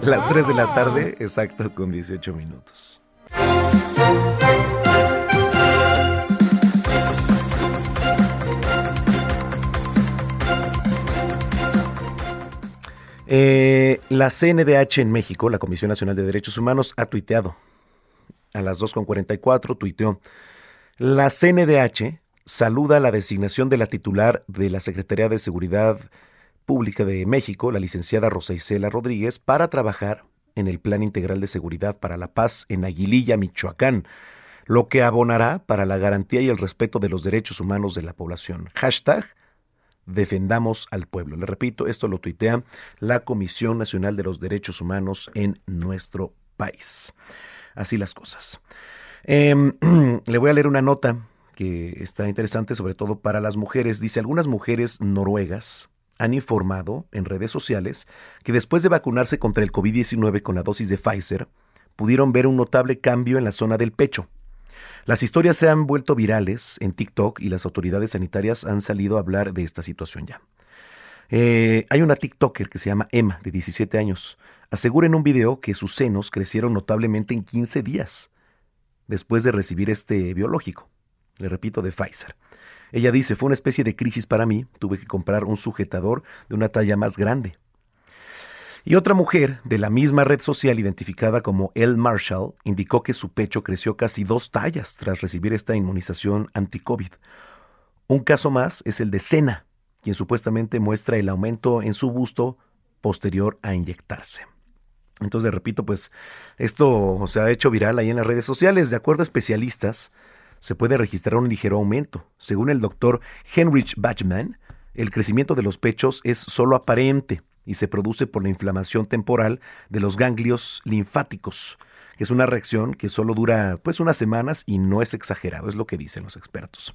Las 3 de la tarde, exacto, con 18 minutos. Eh, la CNDH en México, la Comisión Nacional de Derechos Humanos, ha tuiteado. A las 2.44 tuiteó. La CNDH saluda la designación de la titular de la Secretaría de Seguridad Pública de México, la licenciada Rosa Isela Rodríguez, para trabajar en el Plan Integral de Seguridad para la Paz en Aguililla, Michoacán, lo que abonará para la garantía y el respeto de los derechos humanos de la población. Hashtag Defendamos al pueblo. Le repito, esto lo tuitea la Comisión Nacional de los Derechos Humanos en nuestro país. Así las cosas. Em, le voy a leer una nota que está interesante sobre todo para las mujeres. Dice, algunas mujeres noruegas han informado en redes sociales que después de vacunarse contra el COVID-19 con la dosis de Pfizer, pudieron ver un notable cambio en la zona del pecho. Las historias se han vuelto virales en TikTok y las autoridades sanitarias han salido a hablar de esta situación ya. Eh, hay una TikToker que se llama Emma, de 17 años. Asegura en un video que sus senos crecieron notablemente en 15 días después de recibir este biológico. Le repito, de Pfizer. Ella dice, fue una especie de crisis para mí, tuve que comprar un sujetador de una talla más grande. Y otra mujer de la misma red social identificada como Elle Marshall indicó que su pecho creció casi dos tallas tras recibir esta inmunización anti-COVID. Un caso más es el de Sena, quien supuestamente muestra el aumento en su busto posterior a inyectarse. Entonces, repito, pues esto se ha hecho viral ahí en las redes sociales. De acuerdo a especialistas, se puede registrar un ligero aumento. Según el doctor Heinrich Bachmann, el crecimiento de los pechos es solo aparente y se produce por la inflamación temporal de los ganglios linfáticos, que es una reacción que solo dura pues unas semanas y no es exagerado, es lo que dicen los expertos.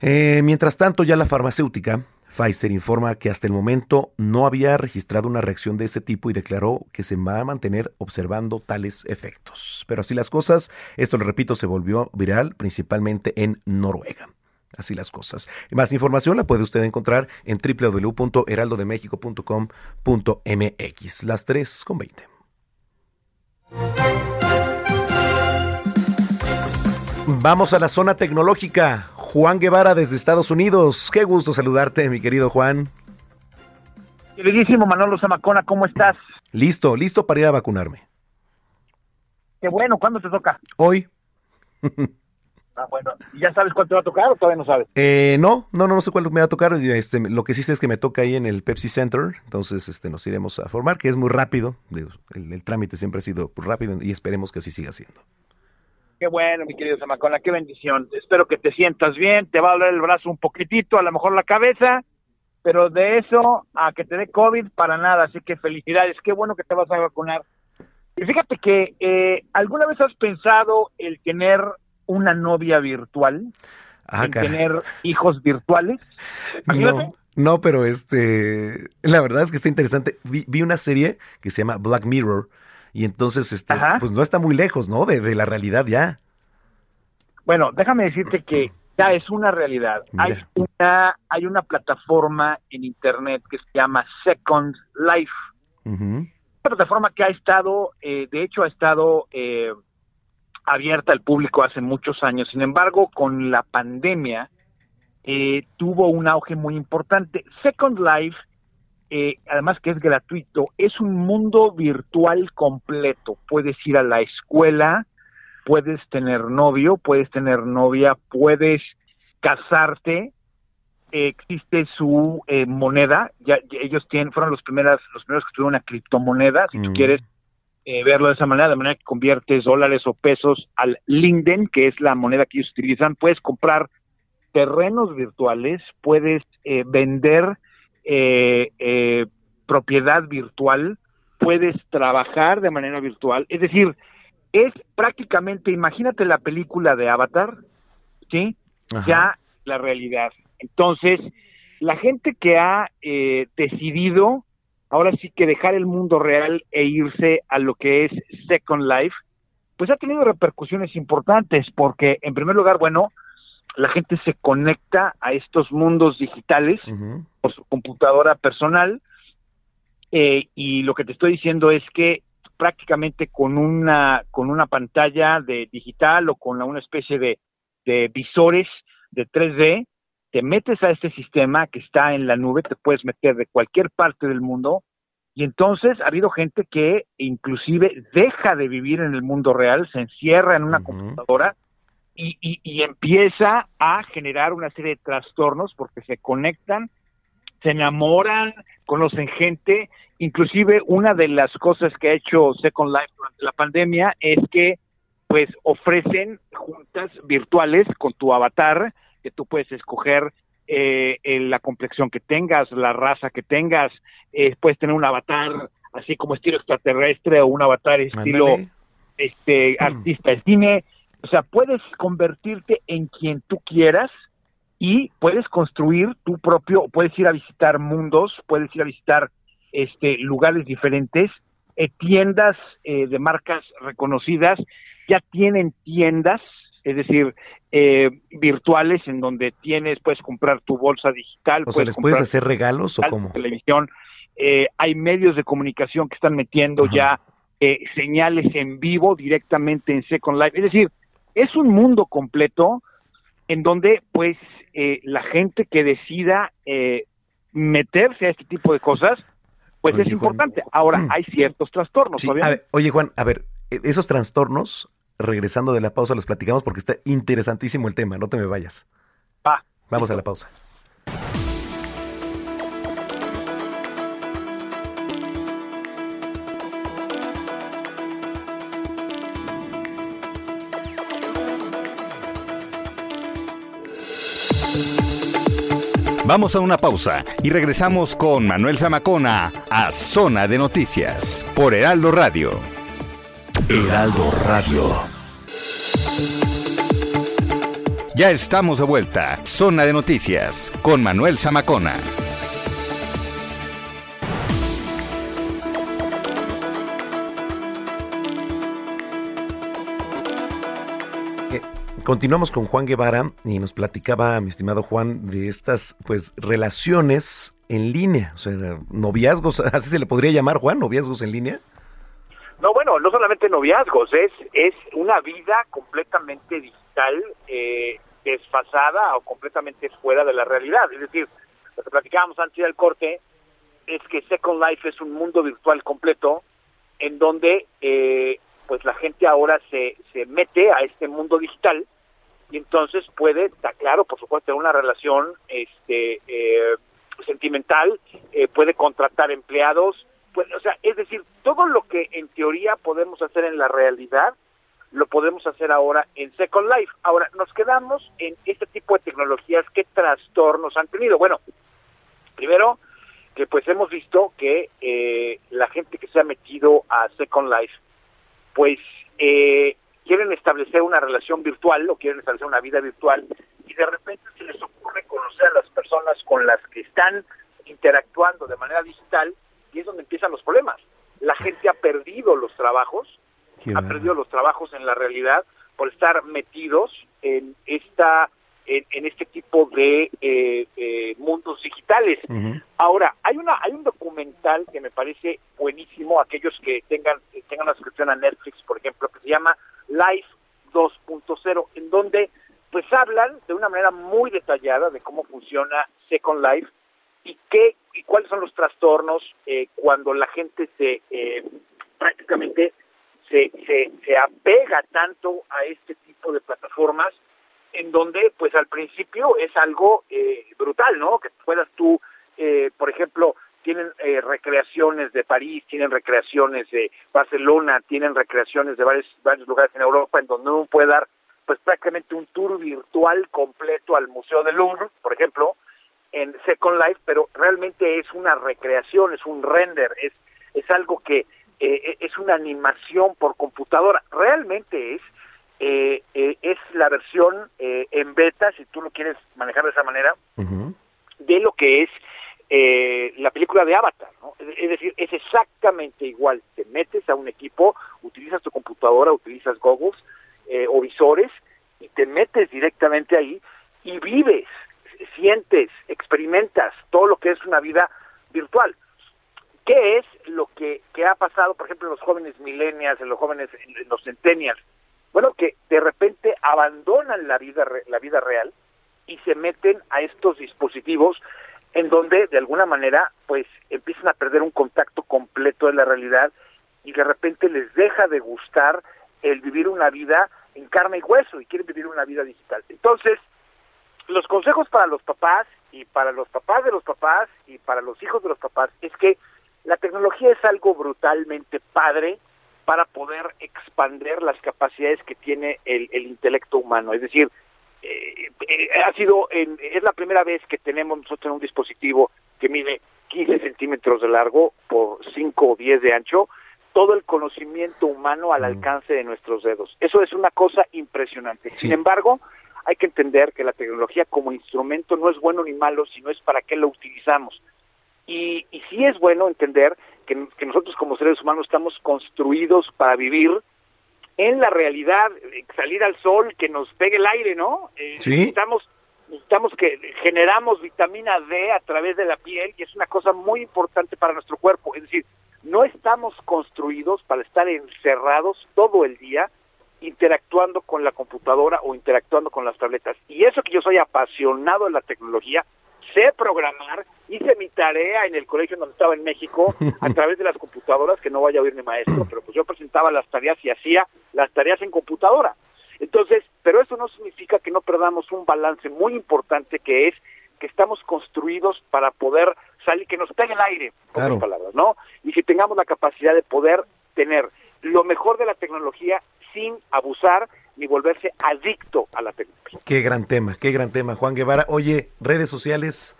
Eh, mientras tanto, ya la farmacéutica Pfizer informa que hasta el momento no había registrado una reacción de ese tipo y declaró que se va a mantener observando tales efectos. Pero así las cosas, esto lo repito, se volvió viral principalmente en Noruega. Así las cosas. Más información la puede usted encontrar en www.heraldodemexico.com.mx. Las 3 con 20. Vamos a la zona tecnológica. Juan Guevara desde Estados Unidos. Qué gusto saludarte, mi querido Juan. Queridísimo Manolo Zamacona, ¿cómo estás? Listo, listo para ir a vacunarme. Qué bueno, ¿cuándo te toca? Hoy. Ah, bueno, ¿ya sabes cuál te va a tocar o todavía no sabes? Eh, no, no, no, sé cuál me va a tocar. Este, lo que sí sé es que me toca ahí en el Pepsi Center, entonces este, nos iremos a formar, que es muy rápido. El, el trámite siempre ha sido rápido y esperemos que así siga siendo. Qué bueno, mi querido Zamacona, qué bendición. Espero que te sientas bien, te va a doler el brazo un poquitito, a lo mejor la cabeza, pero de eso a que te dé COVID, para nada. Así que felicidades, qué bueno que te vas a vacunar. Y fíjate que, eh, ¿alguna vez has pensado el tener una novia virtual? Ah, tener hijos virtuales? No, no, pero este, la verdad es que está interesante. vi una serie que se llama Black Mirror y entonces, este, pues no está muy lejos, ¿no? De, la realidad ya. Bueno, déjame decirte que ya es una realidad. Hay una, hay una plataforma en internet que se llama Second Life. Una plataforma que ha estado, eh, de hecho, ha estado eh, abierta al público hace muchos años. Sin embargo, con la pandemia eh, tuvo un auge muy importante. Second Life eh, además que es gratuito, es un mundo virtual completo. Puedes ir a la escuela, puedes tener novio, puedes tener novia, puedes casarte, existe su eh, moneda, ya, ellos tienen, fueron los primeros, los primeros que tuvieron una criptomoneda, si tú mm. quieres eh, verlo de esa manera, de manera que conviertes dólares o pesos al Linden, que es la moneda que ellos utilizan, puedes comprar terrenos virtuales, puedes vender eh, eh, propiedad virtual, puedes trabajar de manera virtual, es decir, es prácticamente, imagínate la película de Avatar, ¿sí? Ya la realidad. Entonces, la gente que ha eh, decidido ahora sí que dejar el mundo real e irse a lo que es Second Life, pues ha tenido repercusiones importantes, porque en primer lugar, bueno, la gente se conecta a estos mundos digitales por su computadora personal eh, y lo que te estoy diciendo es que prácticamente con una con una pantalla de digital o con una especie de, de visores de 3D te metes a este sistema que está en la nube te puedes meter de cualquier parte del mundo y entonces ha habido gente que inclusive deja de vivir en el mundo real se encierra en una computadora y, empieza a generar una serie de trastornos porque se conectan, se enamoran, conocen gente. Inclusive una de las cosas que ha hecho Second Life durante la pandemia es que pues ofrecen juntas virtuales con tu avatar que tú puedes escoger eh, la complexión que tengas, la raza que tengas, eh, puedes tener un avatar así como estilo extraterrestre o un avatar estilo este artista de cine. O sea, puedes convertirte en quien tú quieras y puedes construir tu propio, puedes ir a visitar mundos, puedes ir a visitar este lugares diferentes, eh, tiendas eh, de marcas reconocidas ya tienen tiendas es decir, eh, virtuales en donde tienes, puedes comprar tu bolsa digital. O sea, ¿les puedes hacer regalos o cómo? Televisión. Eh, hay medios de comunicación que están metiendo ya eh, señales en vivo directamente en Second Life. Es decir, es un mundo completo en donde, pues, eh, la gente que decida meterse a este tipo de cosas, pues es importante. Ahora, hay ciertos trastornos. Sí, a ver, oye, Juan, a ver, e-, esos trastornos regresando de la pausa los platicamos porque está interesantísimo el tema, no te me vayas. Va. Vamos a la pausa. Vamos a una pausa y regresamos con Manuel Zamacona a Zona de Noticias por Heraldo Radio. Heraldo Radio. Ya estamos de vuelta. Zona de noticias con Manuel Zamacona. Eh, continuamos con Juan Guevara y nos platicaba, mi estimado Juan, de estas pues relaciones en línea, o sea, noviazgos, así se le podría llamar, Juan, noviazgos en línea. No, bueno, no solamente noviazgos, es, es una vida completamente digital, eh, desfasada o completamente fuera de la realidad. Es decir, lo que platicábamos antes del corte es que Second Life es un mundo virtual completo en donde eh, pues la gente ahora se, se mete a este mundo digital y entonces puede, está claro, por supuesto, tener una relación este, eh, sentimental, eh, puede contratar empleados, pues, o sea, es decir, todo lo que en teoría podemos hacer en la realidad, lo podemos hacer ahora en Second Life. Ahora, nos quedamos en este tipo de tecnologías, ¿qué trastornos han tenido? Bueno, primero, que pues hemos visto que eh, la gente que se ha metido a Second Life, pues eh, quieren establecer una relación virtual o quieren establecer una vida virtual y de repente se les ocurre conocer a las personas con las que están interactuando de manera digital y es donde empiezan los problemas. La gente ha perdido los trabajos, ha perdido los trabajos en la realidad por estar metidos en esta en, este tipo de eh, eh, mundos digitales. Ahora hay una hay un documental que me parece buenísimo aquellos que tengan tengan una suscripción a Netflix por ejemplo que se llama Life 2.0 en donde pues hablan de una manera muy detallada de cómo funciona Second Life y qué y cuáles son los trastornos eh, cuando la gente se eh, prácticamente se, se, se apega tanto a este tipo de plataformas en donde pues al principio es algo eh, brutal, ¿no? Que puedas tú, por ejemplo, tienen recreaciones de París, tienen recreaciones de Barcelona, tienen recreaciones de varios, varios lugares en Europa en donde uno puede dar pues prácticamente un tour virtual completo al Museo del Louvre, por ejemplo, en Second Life, pero realmente es una recreación, es un render, es, es algo que eh, es una animación por computadora. Realmente es, eh, eh, es la versión en beta, si tú lo quieres manejar de esa manera, de lo que es la película de Avatar. ¿no? Es decir, es exactamente igual. Te metes a un equipo, utilizas tu computadora, utilizas goggles o visores y te metes directamente ahí y vives sientes, experimentas todo lo que es una vida virtual. ¿Qué es lo que, ha pasado, por ejemplo, en los jóvenes millennials, en los jóvenes, en los centennials? Bueno, que de repente abandonan la vida, la vida real y se meten a estos dispositivos en donde de alguna manera pues empiezan a perder un contacto completo de la realidad y de repente les deja de gustar el vivir una vida en carne y hueso y quieren vivir una vida digital. Entonces, los consejos para los papás y para los papás de los papás y para los hijos de los papás es que la tecnología es algo brutalmente padre para poder expander las capacidades que tiene el, intelecto humano. Es decir, eh, eh, ha sido, es la primera vez que tenemos nosotros un dispositivo que mide 15 centímetros de largo por 5 o 10 de ancho, todo el conocimiento humano al alcance de nuestros dedos. Eso es una cosa impresionante. Sin embargo, hay que entender que la tecnología como instrumento no es bueno ni malo, sino es para qué lo utilizamos. Y, y sí es bueno entender que, nosotros como seres humanos estamos construidos para vivir en la realidad, eh, salir al sol, que nos pegue el aire, ¿no? Eh, Sí. Necesitamos, necesitamos que generamos vitamina D a través de la piel y es una cosa muy importante para nuestro cuerpo. Es decir, no estamos construidos para estar encerrados todo el día interactuando con la computadora o interactuando con las tabletas. Y eso que yo soy apasionado de la tecnología, sé programar, hice mi tarea en el colegio donde estaba en México a través de las computadoras, que no vaya a oír mi maestro, pero pues yo presentaba las tareas y hacía las tareas en computadora. Entonces, pero eso no significa que no perdamos un balance muy importante que es que estamos construidos para poder salir, que nos pegue el aire, por Claro. palabras, ¿no? Y que tengamos la capacidad de poder tener lo mejor de la tecnología sin abusar ni volverse adicto a la tecnología. Qué gran tema, qué gran tema, Juan Guevara. Oye, redes sociales.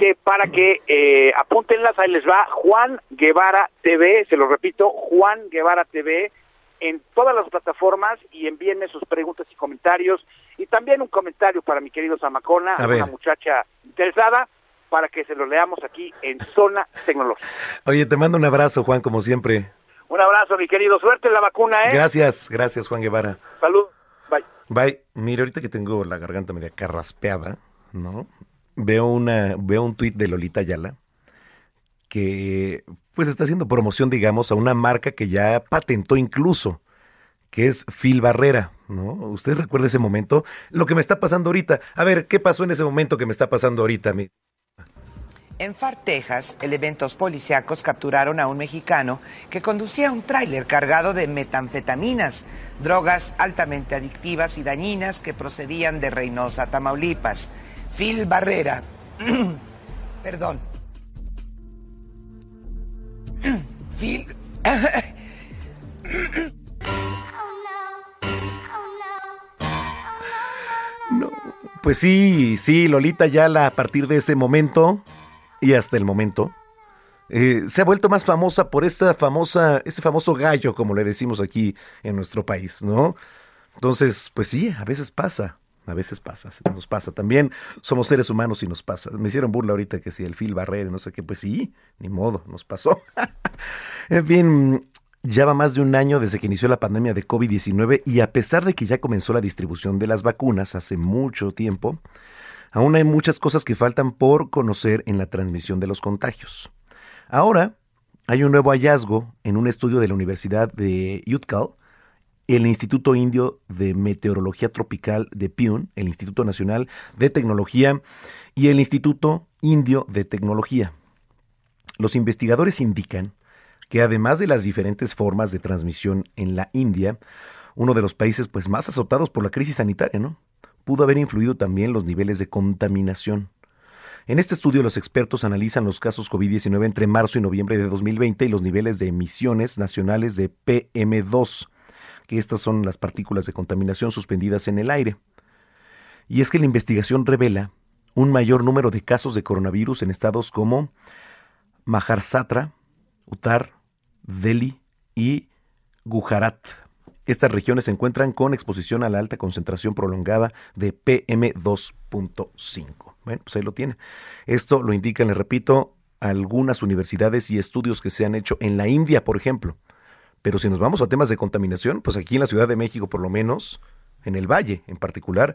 Que para que eh, apúntenlas, ahí les va Juan Guevara TV, se lo repito, Juan Guevara TV, en todas las plataformas y envíenme sus preguntas y comentarios. Y también un comentario para mi querido Zamacona, A una muchacha interesada, para que se lo leamos aquí en Zona Tecnológica. Oye, te mando un abrazo, Juan, como siempre. Un abrazo, mi querido. Suerte en la vacuna, ¿eh? Gracias, gracias, Juan Guevara. Salud. Bye. Bye. Mira, ahorita que tengo la garganta media carraspeada, ¿no? Veo una, veo un tuit de Lolita Ayala que pues está haciendo promoción, digamos, a una marca que ya patentó incluso, que es Phil Barrera, ¿no? ¿Usted recuerda ese momento? Lo que me está pasando ahorita. A ver, ¿qué pasó en ese momento que me está pasando ahorita? En Far, Texas, elementos policíacos capturaron a un mexicano que conducía un tráiler cargado de metanfetaminas, drogas altamente adictivas y dañinas que procedían de Reynosa, Tamaulipas. Phil Barrera, perdón. Phil, Pues sí, sí, Lolita Ayala a partir de ese momento y hasta el momento eh, se ha vuelto más famosa por esta famosa, ese famoso gallo, como le decimos aquí en nuestro país, ¿no? Entonces, pues sí, a veces pasa, a veces pasa, nos pasa. También somos seres humanos y nos pasa. Me hicieron burla ahorita que si el Phil Barrera, no sé qué, pues sí, ni modo, nos pasó. en fin, ya va más de un año desde que inició la pandemia de COVID-19 y a pesar de que ya comenzó la distribución de las vacunas hace mucho tiempo, aún hay muchas cosas que faltan por conocer en la transmisión de los contagios. Ahora hay un nuevo hallazgo en un estudio de la Universidad de UTCAL, el Instituto Indio de Meteorología Tropical de Pune, el Instituto Nacional de Tecnología y el Instituto Indio de Tecnología. Los investigadores indican que además de las diferentes formas de transmisión en la India, uno de los países pues más azotados por la crisis sanitaria, ¿no? Pudo haber influido también los niveles de contaminación. En este estudio los expertos analizan los casos COVID-19 entre marzo y noviembre de 2020 y los niveles de emisiones nacionales de PM2, que estas son las partículas de contaminación suspendidas en el aire. Y es que la investigación revela un mayor número de casos de coronavirus en estados como Maharashtra, Uttar, Delhi y Gujarat. Estas regiones se encuentran con exposición a la alta concentración prolongada de PM2.5. Bueno, pues ahí lo tiene. Esto lo indican, le repito, algunas universidades y estudios que se han hecho en la India, por ejemplo. Pero si nos vamos a temas de contaminación, pues aquí en la Ciudad de México, por lo menos, en el Valle en particular,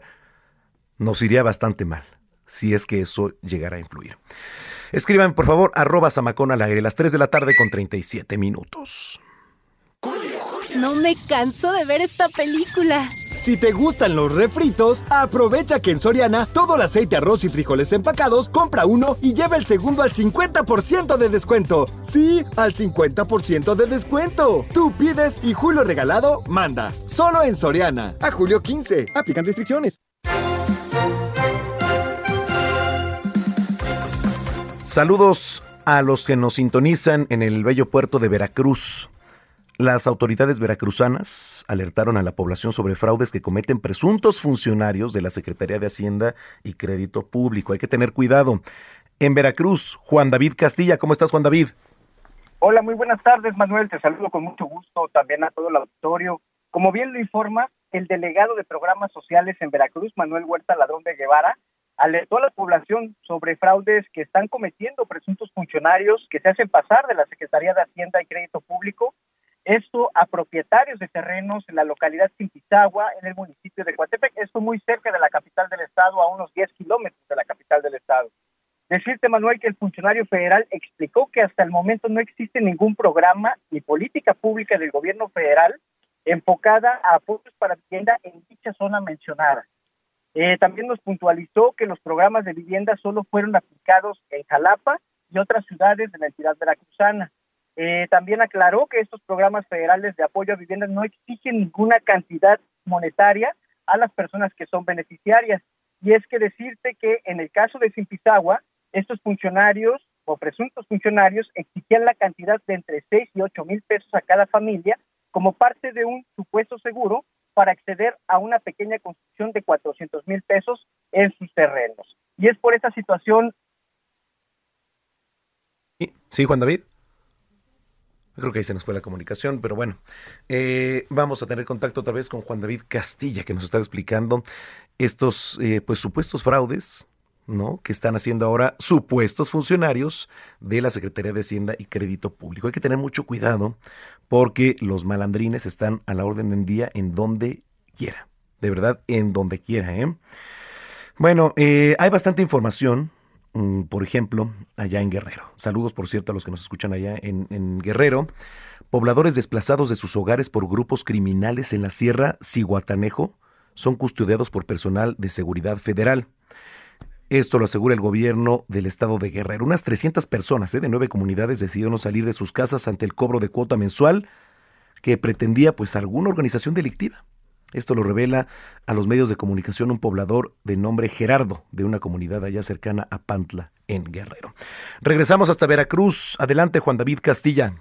nos iría bastante mal, si es que eso llegara a influir. Escriban, por favor, arroba Samacón al aire, las 3 de la tarde con 37 minutos. No me canso de ver esta película. Si te gustan los refritos, aprovecha que en Soriana todo el aceite, arroz y frijoles empacados, compra uno y lleva el segundo al 50% de descuento. Sí, al 50% de descuento. Tú pides y Julio Regalado manda. Solo en Soriana. A julio 15. Aplican restricciones. Saludos a los que nos sintonizan en el bello puerto de Veracruz. Las autoridades veracruzanas alertaron a la población sobre fraudes que cometen presuntos funcionarios de la Secretaría de Hacienda y Crédito Público. Hay que tener cuidado. En Veracruz, Juan David Castilla, ¿cómo estás Juan David? Hola, muy buenas tardes, Manuel. Te saludo con mucho gusto también a todo el auditorio. Como bien lo informa, el delegado de programas sociales en Veracruz, Manuel Huerta Ladrón de Guevara, alertó a la población sobre fraudes que están cometiendo presuntos funcionarios que se hacen pasar de la Secretaría de Hacienda y Crédito Público esto a propietarios de terrenos en la localidad Simpizagua, en el municipio de Coatepec, esto muy cerca de la capital del estado, a unos 10 kilómetros de la capital del estado. Decirte, Manuel, que el funcionario federal explicó que hasta el momento no existe ningún programa ni política pública del gobierno federal enfocada a apoyos para vivienda en dicha zona mencionada. Eh, también nos puntualizó que los programas de vivienda solo fueron aplicados en Jalapa y otras ciudades de la entidad veracruzana. Eh, también aclaró que estos programas federales de apoyo a viviendas no exigen ninguna cantidad monetaria a las personas que son beneficiarias. Y es que decirte que en el caso de Simpizagua, estos funcionarios o presuntos funcionarios exigían la cantidad de entre 6 y 8 mil pesos a cada familia como parte de un supuesto seguro para acceder a una pequeña construcción de 400 mil pesos en sus terrenos. Y es por esta situación. Sí, Juan David. Creo que ahí se nos fue la comunicación, pero bueno, eh, vamos a tener contacto otra vez con Juan David Castilla, que nos está explicando estos eh, pues supuestos fraudes ¿no? que están haciendo ahora supuestos funcionarios de la Secretaría de Hacienda y Crédito Público. Hay que tener mucho cuidado porque los malandrines están a la orden del día en donde quiera. De verdad, en donde quiera. ¿eh? Bueno, eh, hay bastante información. Mm, por ejemplo, allá en Guerrero. Saludos, por cierto, a los que nos escuchan allá en, Guerrero. Pobladores desplazados de sus hogares por grupos criminales en la Sierra Ciguatanejo son custodiados por personal de seguridad federal. Esto lo asegura el gobierno del estado de Guerrero. Unas 300 personas ¿eh? de nueve comunidades decidieron salir de sus casas ante el cobro de cuota mensual que pretendía pues alguna organización delictiva. Esto lo revela a los medios de comunicación un poblador de nombre Gerardo, de una comunidad allá cercana a Pantla, en Guerrero. Regresamos hasta Veracruz. Adelante, Juan David Castilla.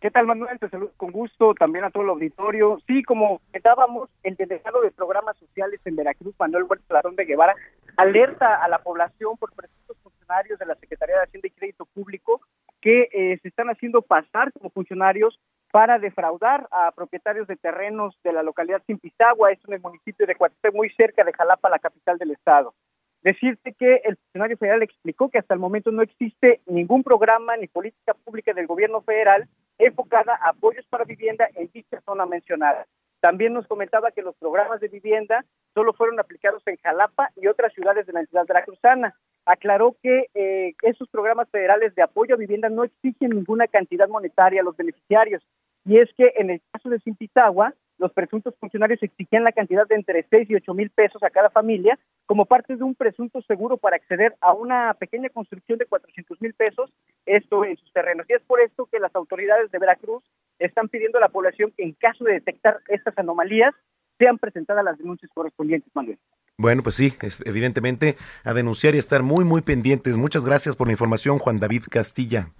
¿Qué tal, Manuel? Te saludo con gusto, también a todo el auditorio. Sí, como comentábamos, el delegado de programas sociales en Veracruz, Manuel Huerta Larón de Guevara, alerta a la población por presuntos funcionarios de la Secretaría de Hacienda y Crédito Público que eh, se están haciendo pasar como funcionarios para defraudar a propietarios de terrenos de la localidad Simpizagua, es en el municipio de Coatepec, muy cerca de Jalapa, la capital del estado. Decirte que el funcionario federal explicó que hasta el momento no existe ningún programa ni política pública del gobierno federal enfocada a apoyos para vivienda en dicha zona mencionada. También nos comentaba que los programas de vivienda solo fueron aplicados en Jalapa y otras ciudades de la entidad veracruzana. Aclaró que eh, esos programas federales de apoyo a vivienda no exigen ninguna cantidad monetaria a los beneficiarios. Y es que en el caso de Simpitagua, los presuntos funcionarios exigían la cantidad de entre 6 y 8 mil pesos a cada familia como parte de un presunto seguro para acceder a una pequeña construcción de 400 mil pesos, esto en sus terrenos. Y es por esto que las autoridades de Veracruz están pidiendo a la población que en caso de detectar estas anomalías sean presentadas las denuncias correspondientes, Manuel. Bueno, pues sí, evidentemente a denunciar y estar muy, muy pendientes. Muchas gracias por la información, Juan David Castilla.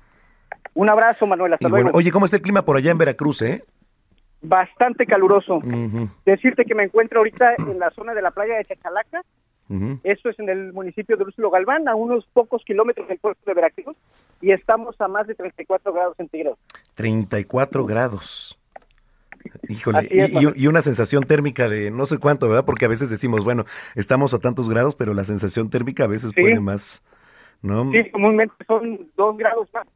Un abrazo, Manuel. Hasta luego. oye, ¿cómo está el clima por allá en Veracruz, eh? Bastante caluroso. Decirte que me encuentro ahorita en la zona de la playa de Chachalaca. Esto es en el municipio de Lúcio Galván, a unos pocos kilómetros del puerto de Veracruz, y estamos a más de 34 grados centígrados. 34 grados. Híjole, y, una sensación térmica de no sé cuánto, ¿verdad? Porque a veces decimos, bueno, estamos a tantos grados, pero la sensación térmica a veces puede más, ¿no? Sí, comúnmente son dos grados más,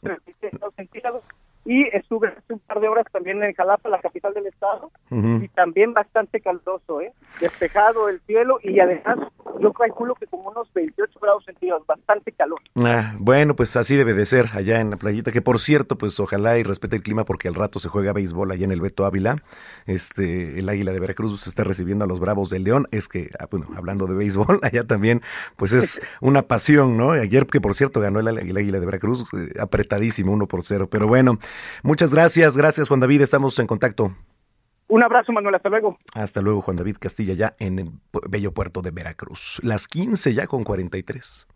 36 grados centígrados y estuve hace un par de horas también en Jalapa, la capital del estado, y también bastante caldoso, ¿eh? despejado el cielo y además yo calculo que como unos 28 grados centígrados, bastante calor. Ah, bueno, pues así debe de ser allá en la playita, que por cierto, pues ojalá y respete el clima porque al rato se juega béisbol allá en el Beto Ávila. Este, el Águila de Veracruz está recibiendo a los Bravos de León. Es que, ah, bueno, hablando de béisbol, allá también, pues es una pasión, ¿no? Ayer, que por cierto ganó el, Águila de Veracruz, eh, apretadísimo, uno por cero. Pero bueno, muchas gracias, gracias Juan David, estamos en contacto. Un abrazo, Manuel. Hasta luego. Hasta luego, Juan David Castilla, ya en el bello puerto de Veracruz. Las 15 ya con 43.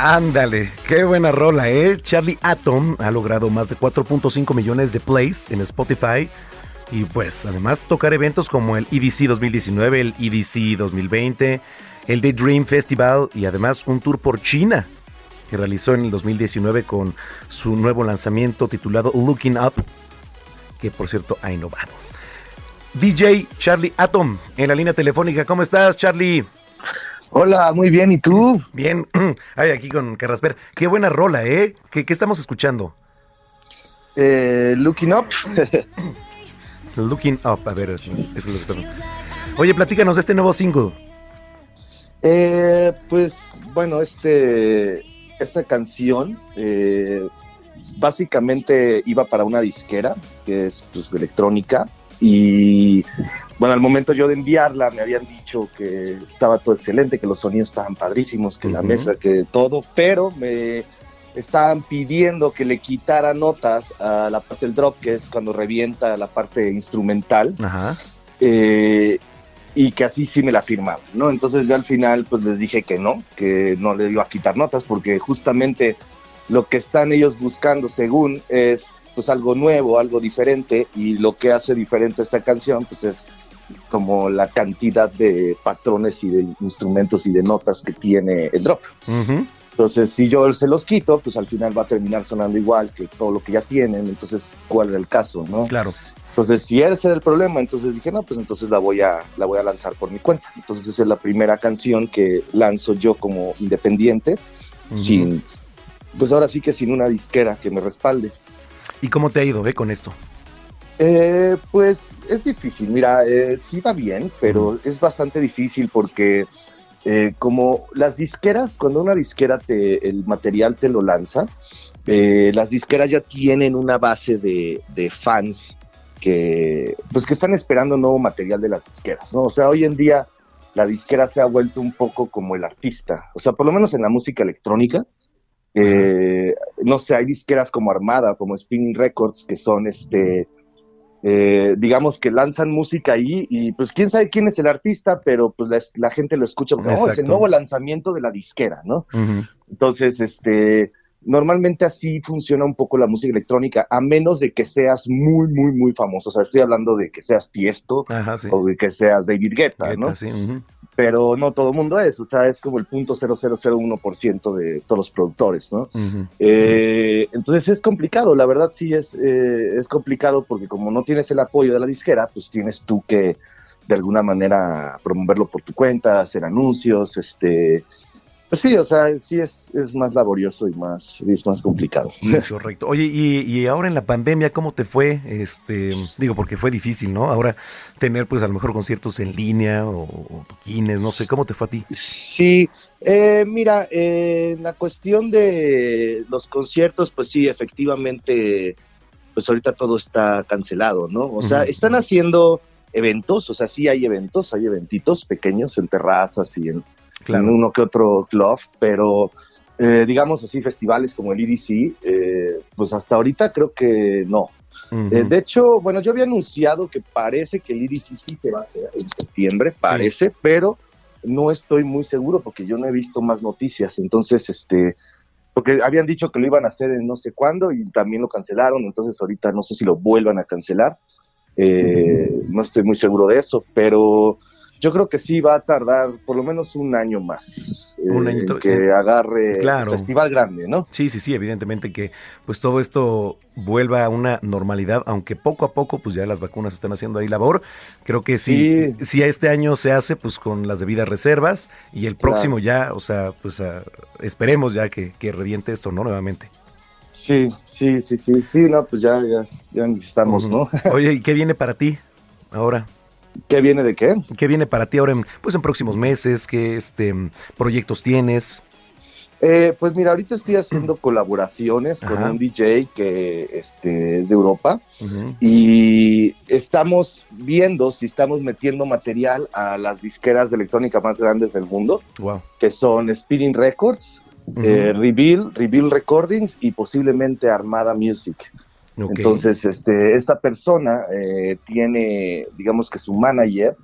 Ándale, qué buena rola, ¿eh? Charlie Atom ha logrado más de 4.5 millones de plays en Spotify. Y pues además tocar eventos como el EDC 2019, el EDC 2020, el The Dream Festival y además un tour por China que realizó en el 2019 con su nuevo lanzamiento titulado Looking Up, que por cierto ha innovado. DJ Charlie Atom en la línea telefónica. ¿Cómo estás, Charlie? Hola, muy bien, ¿y tú? Bien, ay, aquí con Carrasper. Qué buena rola, ¿eh? ¿Qué, qué estamos escuchando? Eh, looking Up. looking Up, a ver, eso es lo que estamos. Oye, platícanos de este nuevo single. Eh, pues, bueno, este, esta canción eh, básicamente iba para una disquera, que es pues, de electrónica, y bueno, al momento yo de enviarla me habían dicho que estaba todo excelente, que los sonidos estaban padrísimos, que la mesa, que todo, pero me estaban pidiendo que le quitara notas a la parte del drop, que es cuando revienta la parte instrumental. Eh, y que así sí me la firmaban, ¿no? Entonces yo al final pues les dije que no, que no le iba a quitar notas porque justamente lo que están ellos buscando según es pues algo nuevo, algo diferente y lo que hace diferente esta canción pues es como la cantidad de patrones y de instrumentos y de notas que tiene el drop. Entonces, si yo se los quito, pues al final va a terminar sonando igual que todo lo que ya tienen. Entonces, ¿cuál era el caso, no? Claro. Entonces, si ese era el problema, entonces dije, no, pues entonces la voy a, la voy a lanzar por mi cuenta. Entonces, esa es la primera canción que lanzo yo como independiente, sin, pues ahora sí que sin una disquera que me respalde. ¿Y cómo te ha ido, ve, con esto? Eh, pues es difícil, mira, eh, sí va bien, pero es bastante difícil porque eh, como las disqueras, cuando una disquera te, el material te lo lanza, eh, las disqueras ya tienen una base de, de, fans que, pues que están esperando nuevo material de las disqueras, ¿no? O sea, hoy en día la disquera se ha vuelto un poco como el artista, o sea, por lo menos en la música electrónica, eh, no sé, hay disqueras como Armada, como Spinning Records, que son este, eh, digamos que lanzan música ahí y pues quién sabe quién es el artista, pero pues la, la gente lo escucha. Porque oh, es el nuevo lanzamiento de la disquera, ¿no? Entonces, este, normalmente así funciona un poco la música electrónica, a menos de que seas muy, muy, muy famoso. O sea, estoy hablando de que seas Tiesto o de que seas David Guetta, ¿no? Pero no todo el mundo es, o sea, es como el punto 0001% de todos los productores, ¿no? eh, entonces es complicado, la verdad sí es, eh, es complicado porque como no tienes el apoyo de la disquera, pues tienes tú que de alguna manera promoverlo por tu cuenta, hacer anuncios, este, pues sí, o sea, sí es, es más laborioso y más, es más complicado. Correcto. Oye, y, y, ahora en la pandemia, ¿cómo te fue? Este, digo, porque fue difícil, ¿no? Ahora tener, pues, a lo mejor conciertos en línea o, o toquines, no sé, ¿cómo te fue a ti? Sí, eh, mira, eh, la cuestión de los conciertos, pues sí, efectivamente, pues ahorita todo está cancelado, ¿no? O sea, están haciendo eventos, o sea, sí hay eventos, hay eventitos pequeños en terrazas y en en uno que otro club, pero eh, digamos así, festivales como el EDC, eh, pues hasta ahorita creo que no. eh, de hecho, bueno, yo había anunciado que parece que el EDC sí se va a hacer en septiembre, parece, sí. pero no estoy muy seguro porque yo no he visto más noticias. Entonces, este, porque habían dicho que lo iban a hacer en no sé cuándo y también lo cancelaron, entonces ahorita no sé si lo vuelvan a cancelar. Eh, no estoy muy seguro de eso, pero yo creo que sí va a tardar por lo menos un año más eh, un año en que agarre claro. el festival grande, ¿no? Sí, sí, sí, evidentemente que pues todo esto vuelva a una normalidad, aunque poco a poco pues ya las vacunas están haciendo ahí labor. Creo que sí, sí. si este año se hace pues con las debidas reservas y el próximo claro. ya, o sea, pues esperemos ya que, que reviente esto, ¿no? Nuevamente. Sí, sí, sí, sí, sí, no, pues ya, ya, ya estamos, uh -huh. ¿no? Oye, ¿y qué viene para ti ahora? ¿Qué viene de qué? ¿Qué viene para ti ahora en, pues en próximos meses? ¿Qué este, proyectos tienes? Eh, pues mira, ahorita estoy haciendo colaboraciones Ajá. con un DJ que este, es de Europa uh -huh. y estamos viendo si estamos metiendo material a las disqueras de electrónica más grandes del mundo, wow. que son Spinning Records, uh -huh. eh, Reveal, Reveal Recordings y posiblemente Armada Music. Okay. Entonces, este, esta persona eh, tiene, digamos que su manager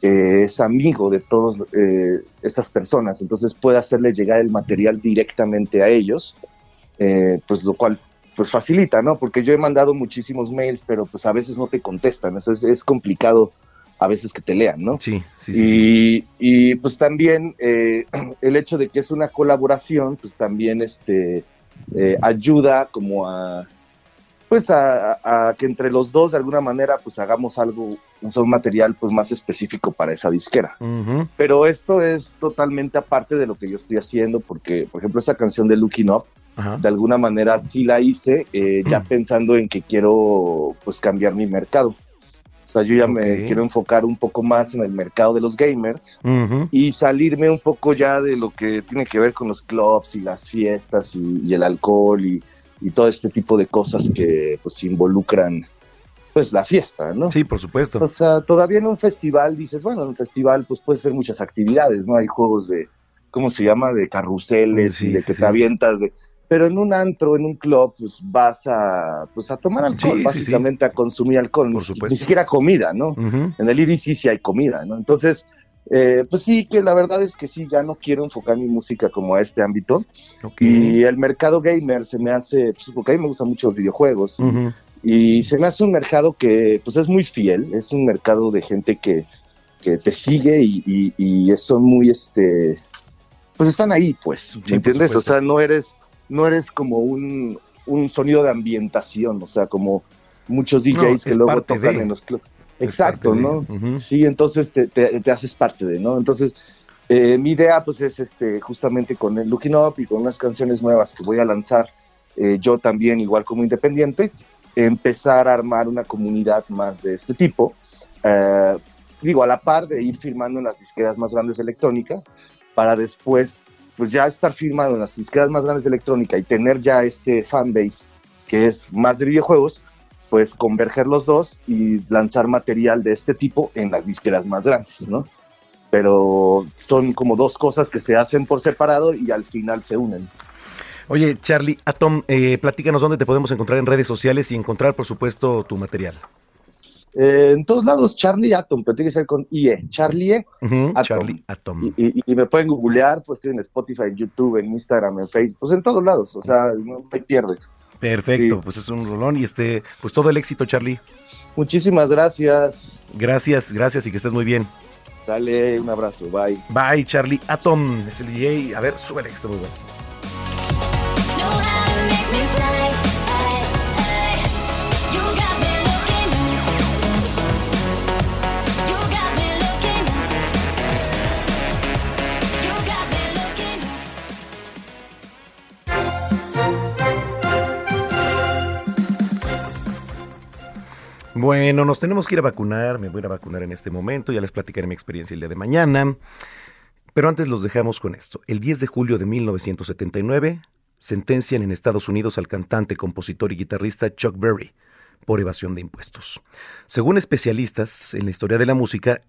eh, es amigo de todas eh, estas personas, entonces puede hacerle llegar el material directamente a ellos, pues lo cual pues facilita, ¿no? Porque yo he mandado muchísimos mails, pero pues a veces no te contestan, eso es, es complicado a veces que te lean, ¿no? Sí, sí, sí. Y, y pues también eh, el hecho de que es una colaboración, pues también este eh, ayuda como a pues a, a que entre los dos de alguna manera pues hagamos algo, un material pues más específico para esa disquera. Pero esto es totalmente aparte de lo que yo estoy haciendo, porque por ejemplo esta canción de Looking Up, de alguna manera sí la hice eh, ya pensando en que quiero pues cambiar mi mercado. O sea, yo ya me quiero enfocar un poco más en el mercado de los gamers y salirme un poco ya de lo que tiene que ver con los clubs y las fiestas y, y el alcohol y, y todo este tipo de cosas que pues involucran pues la fiesta, ¿no? Sí, por supuesto. O sea, todavía en un festival dices, bueno, en un festival pues puede ser muchas actividades, ¿no? Hay juegos de, ¿cómo se llama? De carruseles y de que te avientas de... Pero en un antro, en un club, pues vas a, pues a tomar alcohol, básicamente a consumir alcohol, Por ni, supuesto. ni siquiera comida, ¿no? En el EDC sí hay comida, ¿no? Entonces, eh, pues sí, que la verdad es que sí, ya no quiero enfocar mi música como a este ámbito. Y el mercado gamer se me hace, pues, porque a mí me gustan mucho los videojuegos. y- se me hace un mercado que pues es muy fiel, es un mercado de gente que, que te sigue y, y, y son muy, este, pues están ahí, pues, ¿me por entiendes? O sea, no eres, no eres como un, un sonido de ambientación, o sea, como muchos No, DJs que luego tocan de. en los clubs. Exacto. ¿no? Sí, entonces te, te, te haces parte de, ¿no? Entonces, eh, mi idea pues es este justamente con el Looking Up y con unas canciones nuevas que voy a lanzar eh, yo también igual como independiente, empezar a armar una comunidad más de este tipo. Eh, digo, a la par de ir firmando en las disqueras más grandes de electrónica, para después pues ya estar firmado en las disqueras más grandes de electrónica y tener ya este fanbase que es más de videojuegos, pues converger los dos y lanzar material de este tipo en las disqueras más grandes, ¿no? Pero son como dos cosas que se hacen por separado y al final se unen. Oye, Charlie, Atom, eh, platícanos dónde te podemos encontrar en redes sociales y encontrar, por supuesto, tu material. Eh, en todos lados, Charlie Atom, pero tiene que ser con IE, Charlie E. Ujú, Atom. Charlie Atom. Y, y- y me pueden googlear, pues estoy en Spotify, en YouTube, en Instagram, en Facebook, pues en todos lados, o sea, no hay pierde. Perfecto, Sí. pues es un rolón y este, pues todo el éxito, Charlie. Muchísimas gracias. Gracias, gracias y que estés muy bien. Sale, un abrazo, bye. Bye, Charlie Atom, es el DJ. A ver, súbele que está muy bueno. Bueno, nos tenemos que ir a vacunar, me voy a vacunar en este momento, ya les platicaré mi experiencia el día de mañana. Pero antes los dejamos con esto. El 10 de julio de 1979 sentencian en Estados Unidos al cantante, compositor y guitarrista Chuck Berry por evasión de impuestos. Según especialistas en la historia de la música,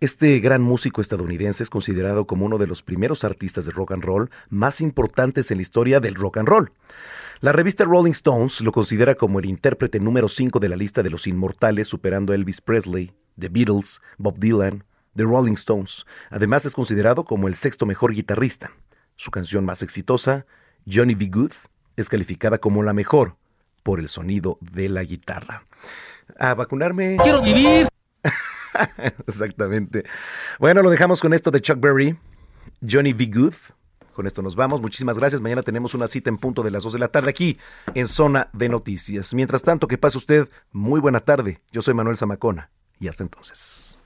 este gran músico estadounidense es considerado como uno de los primeros artistas de rock and roll más importantes en la historia del rock and roll. La revista Rolling Stones lo considera como el intérprete número 5 de la lista de los inmortales, superando a Elvis Presley, The Beatles, Bob Dylan, The Rolling Stones. Además es considerado como el sexto mejor guitarrista. Su canción más exitosa, Johnny B. Good, es calificada como la mejor por el sonido de la guitarra. A vacunarme. ¡Quiero vivir! Exactamente. Bueno, lo dejamos con esto de Chuck Berry, Johnny B. Good. Con esto nos vamos. Muchísimas gracias. Mañana tenemos una cita en punto de las 2 de la tarde aquí en Zona de Noticias. Mientras tanto, que pase usted muy buena tarde. Yo soy Manuel Zamacona y hasta entonces.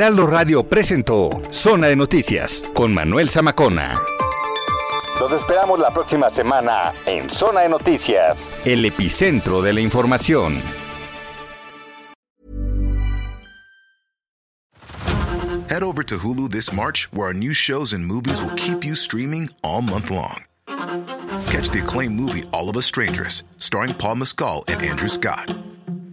Heraldo Radio presentó Zona de Noticias con Manuel Zamacona. Los esperamos la próxima semana en Zona de Noticias, el epicentro de la información. Head over to Hulu this March, where our new shows and movies will keep you streaming all month long. Catch the acclaimed movie All of Us Strangers, starring Paul Mescal and Andrew Scott.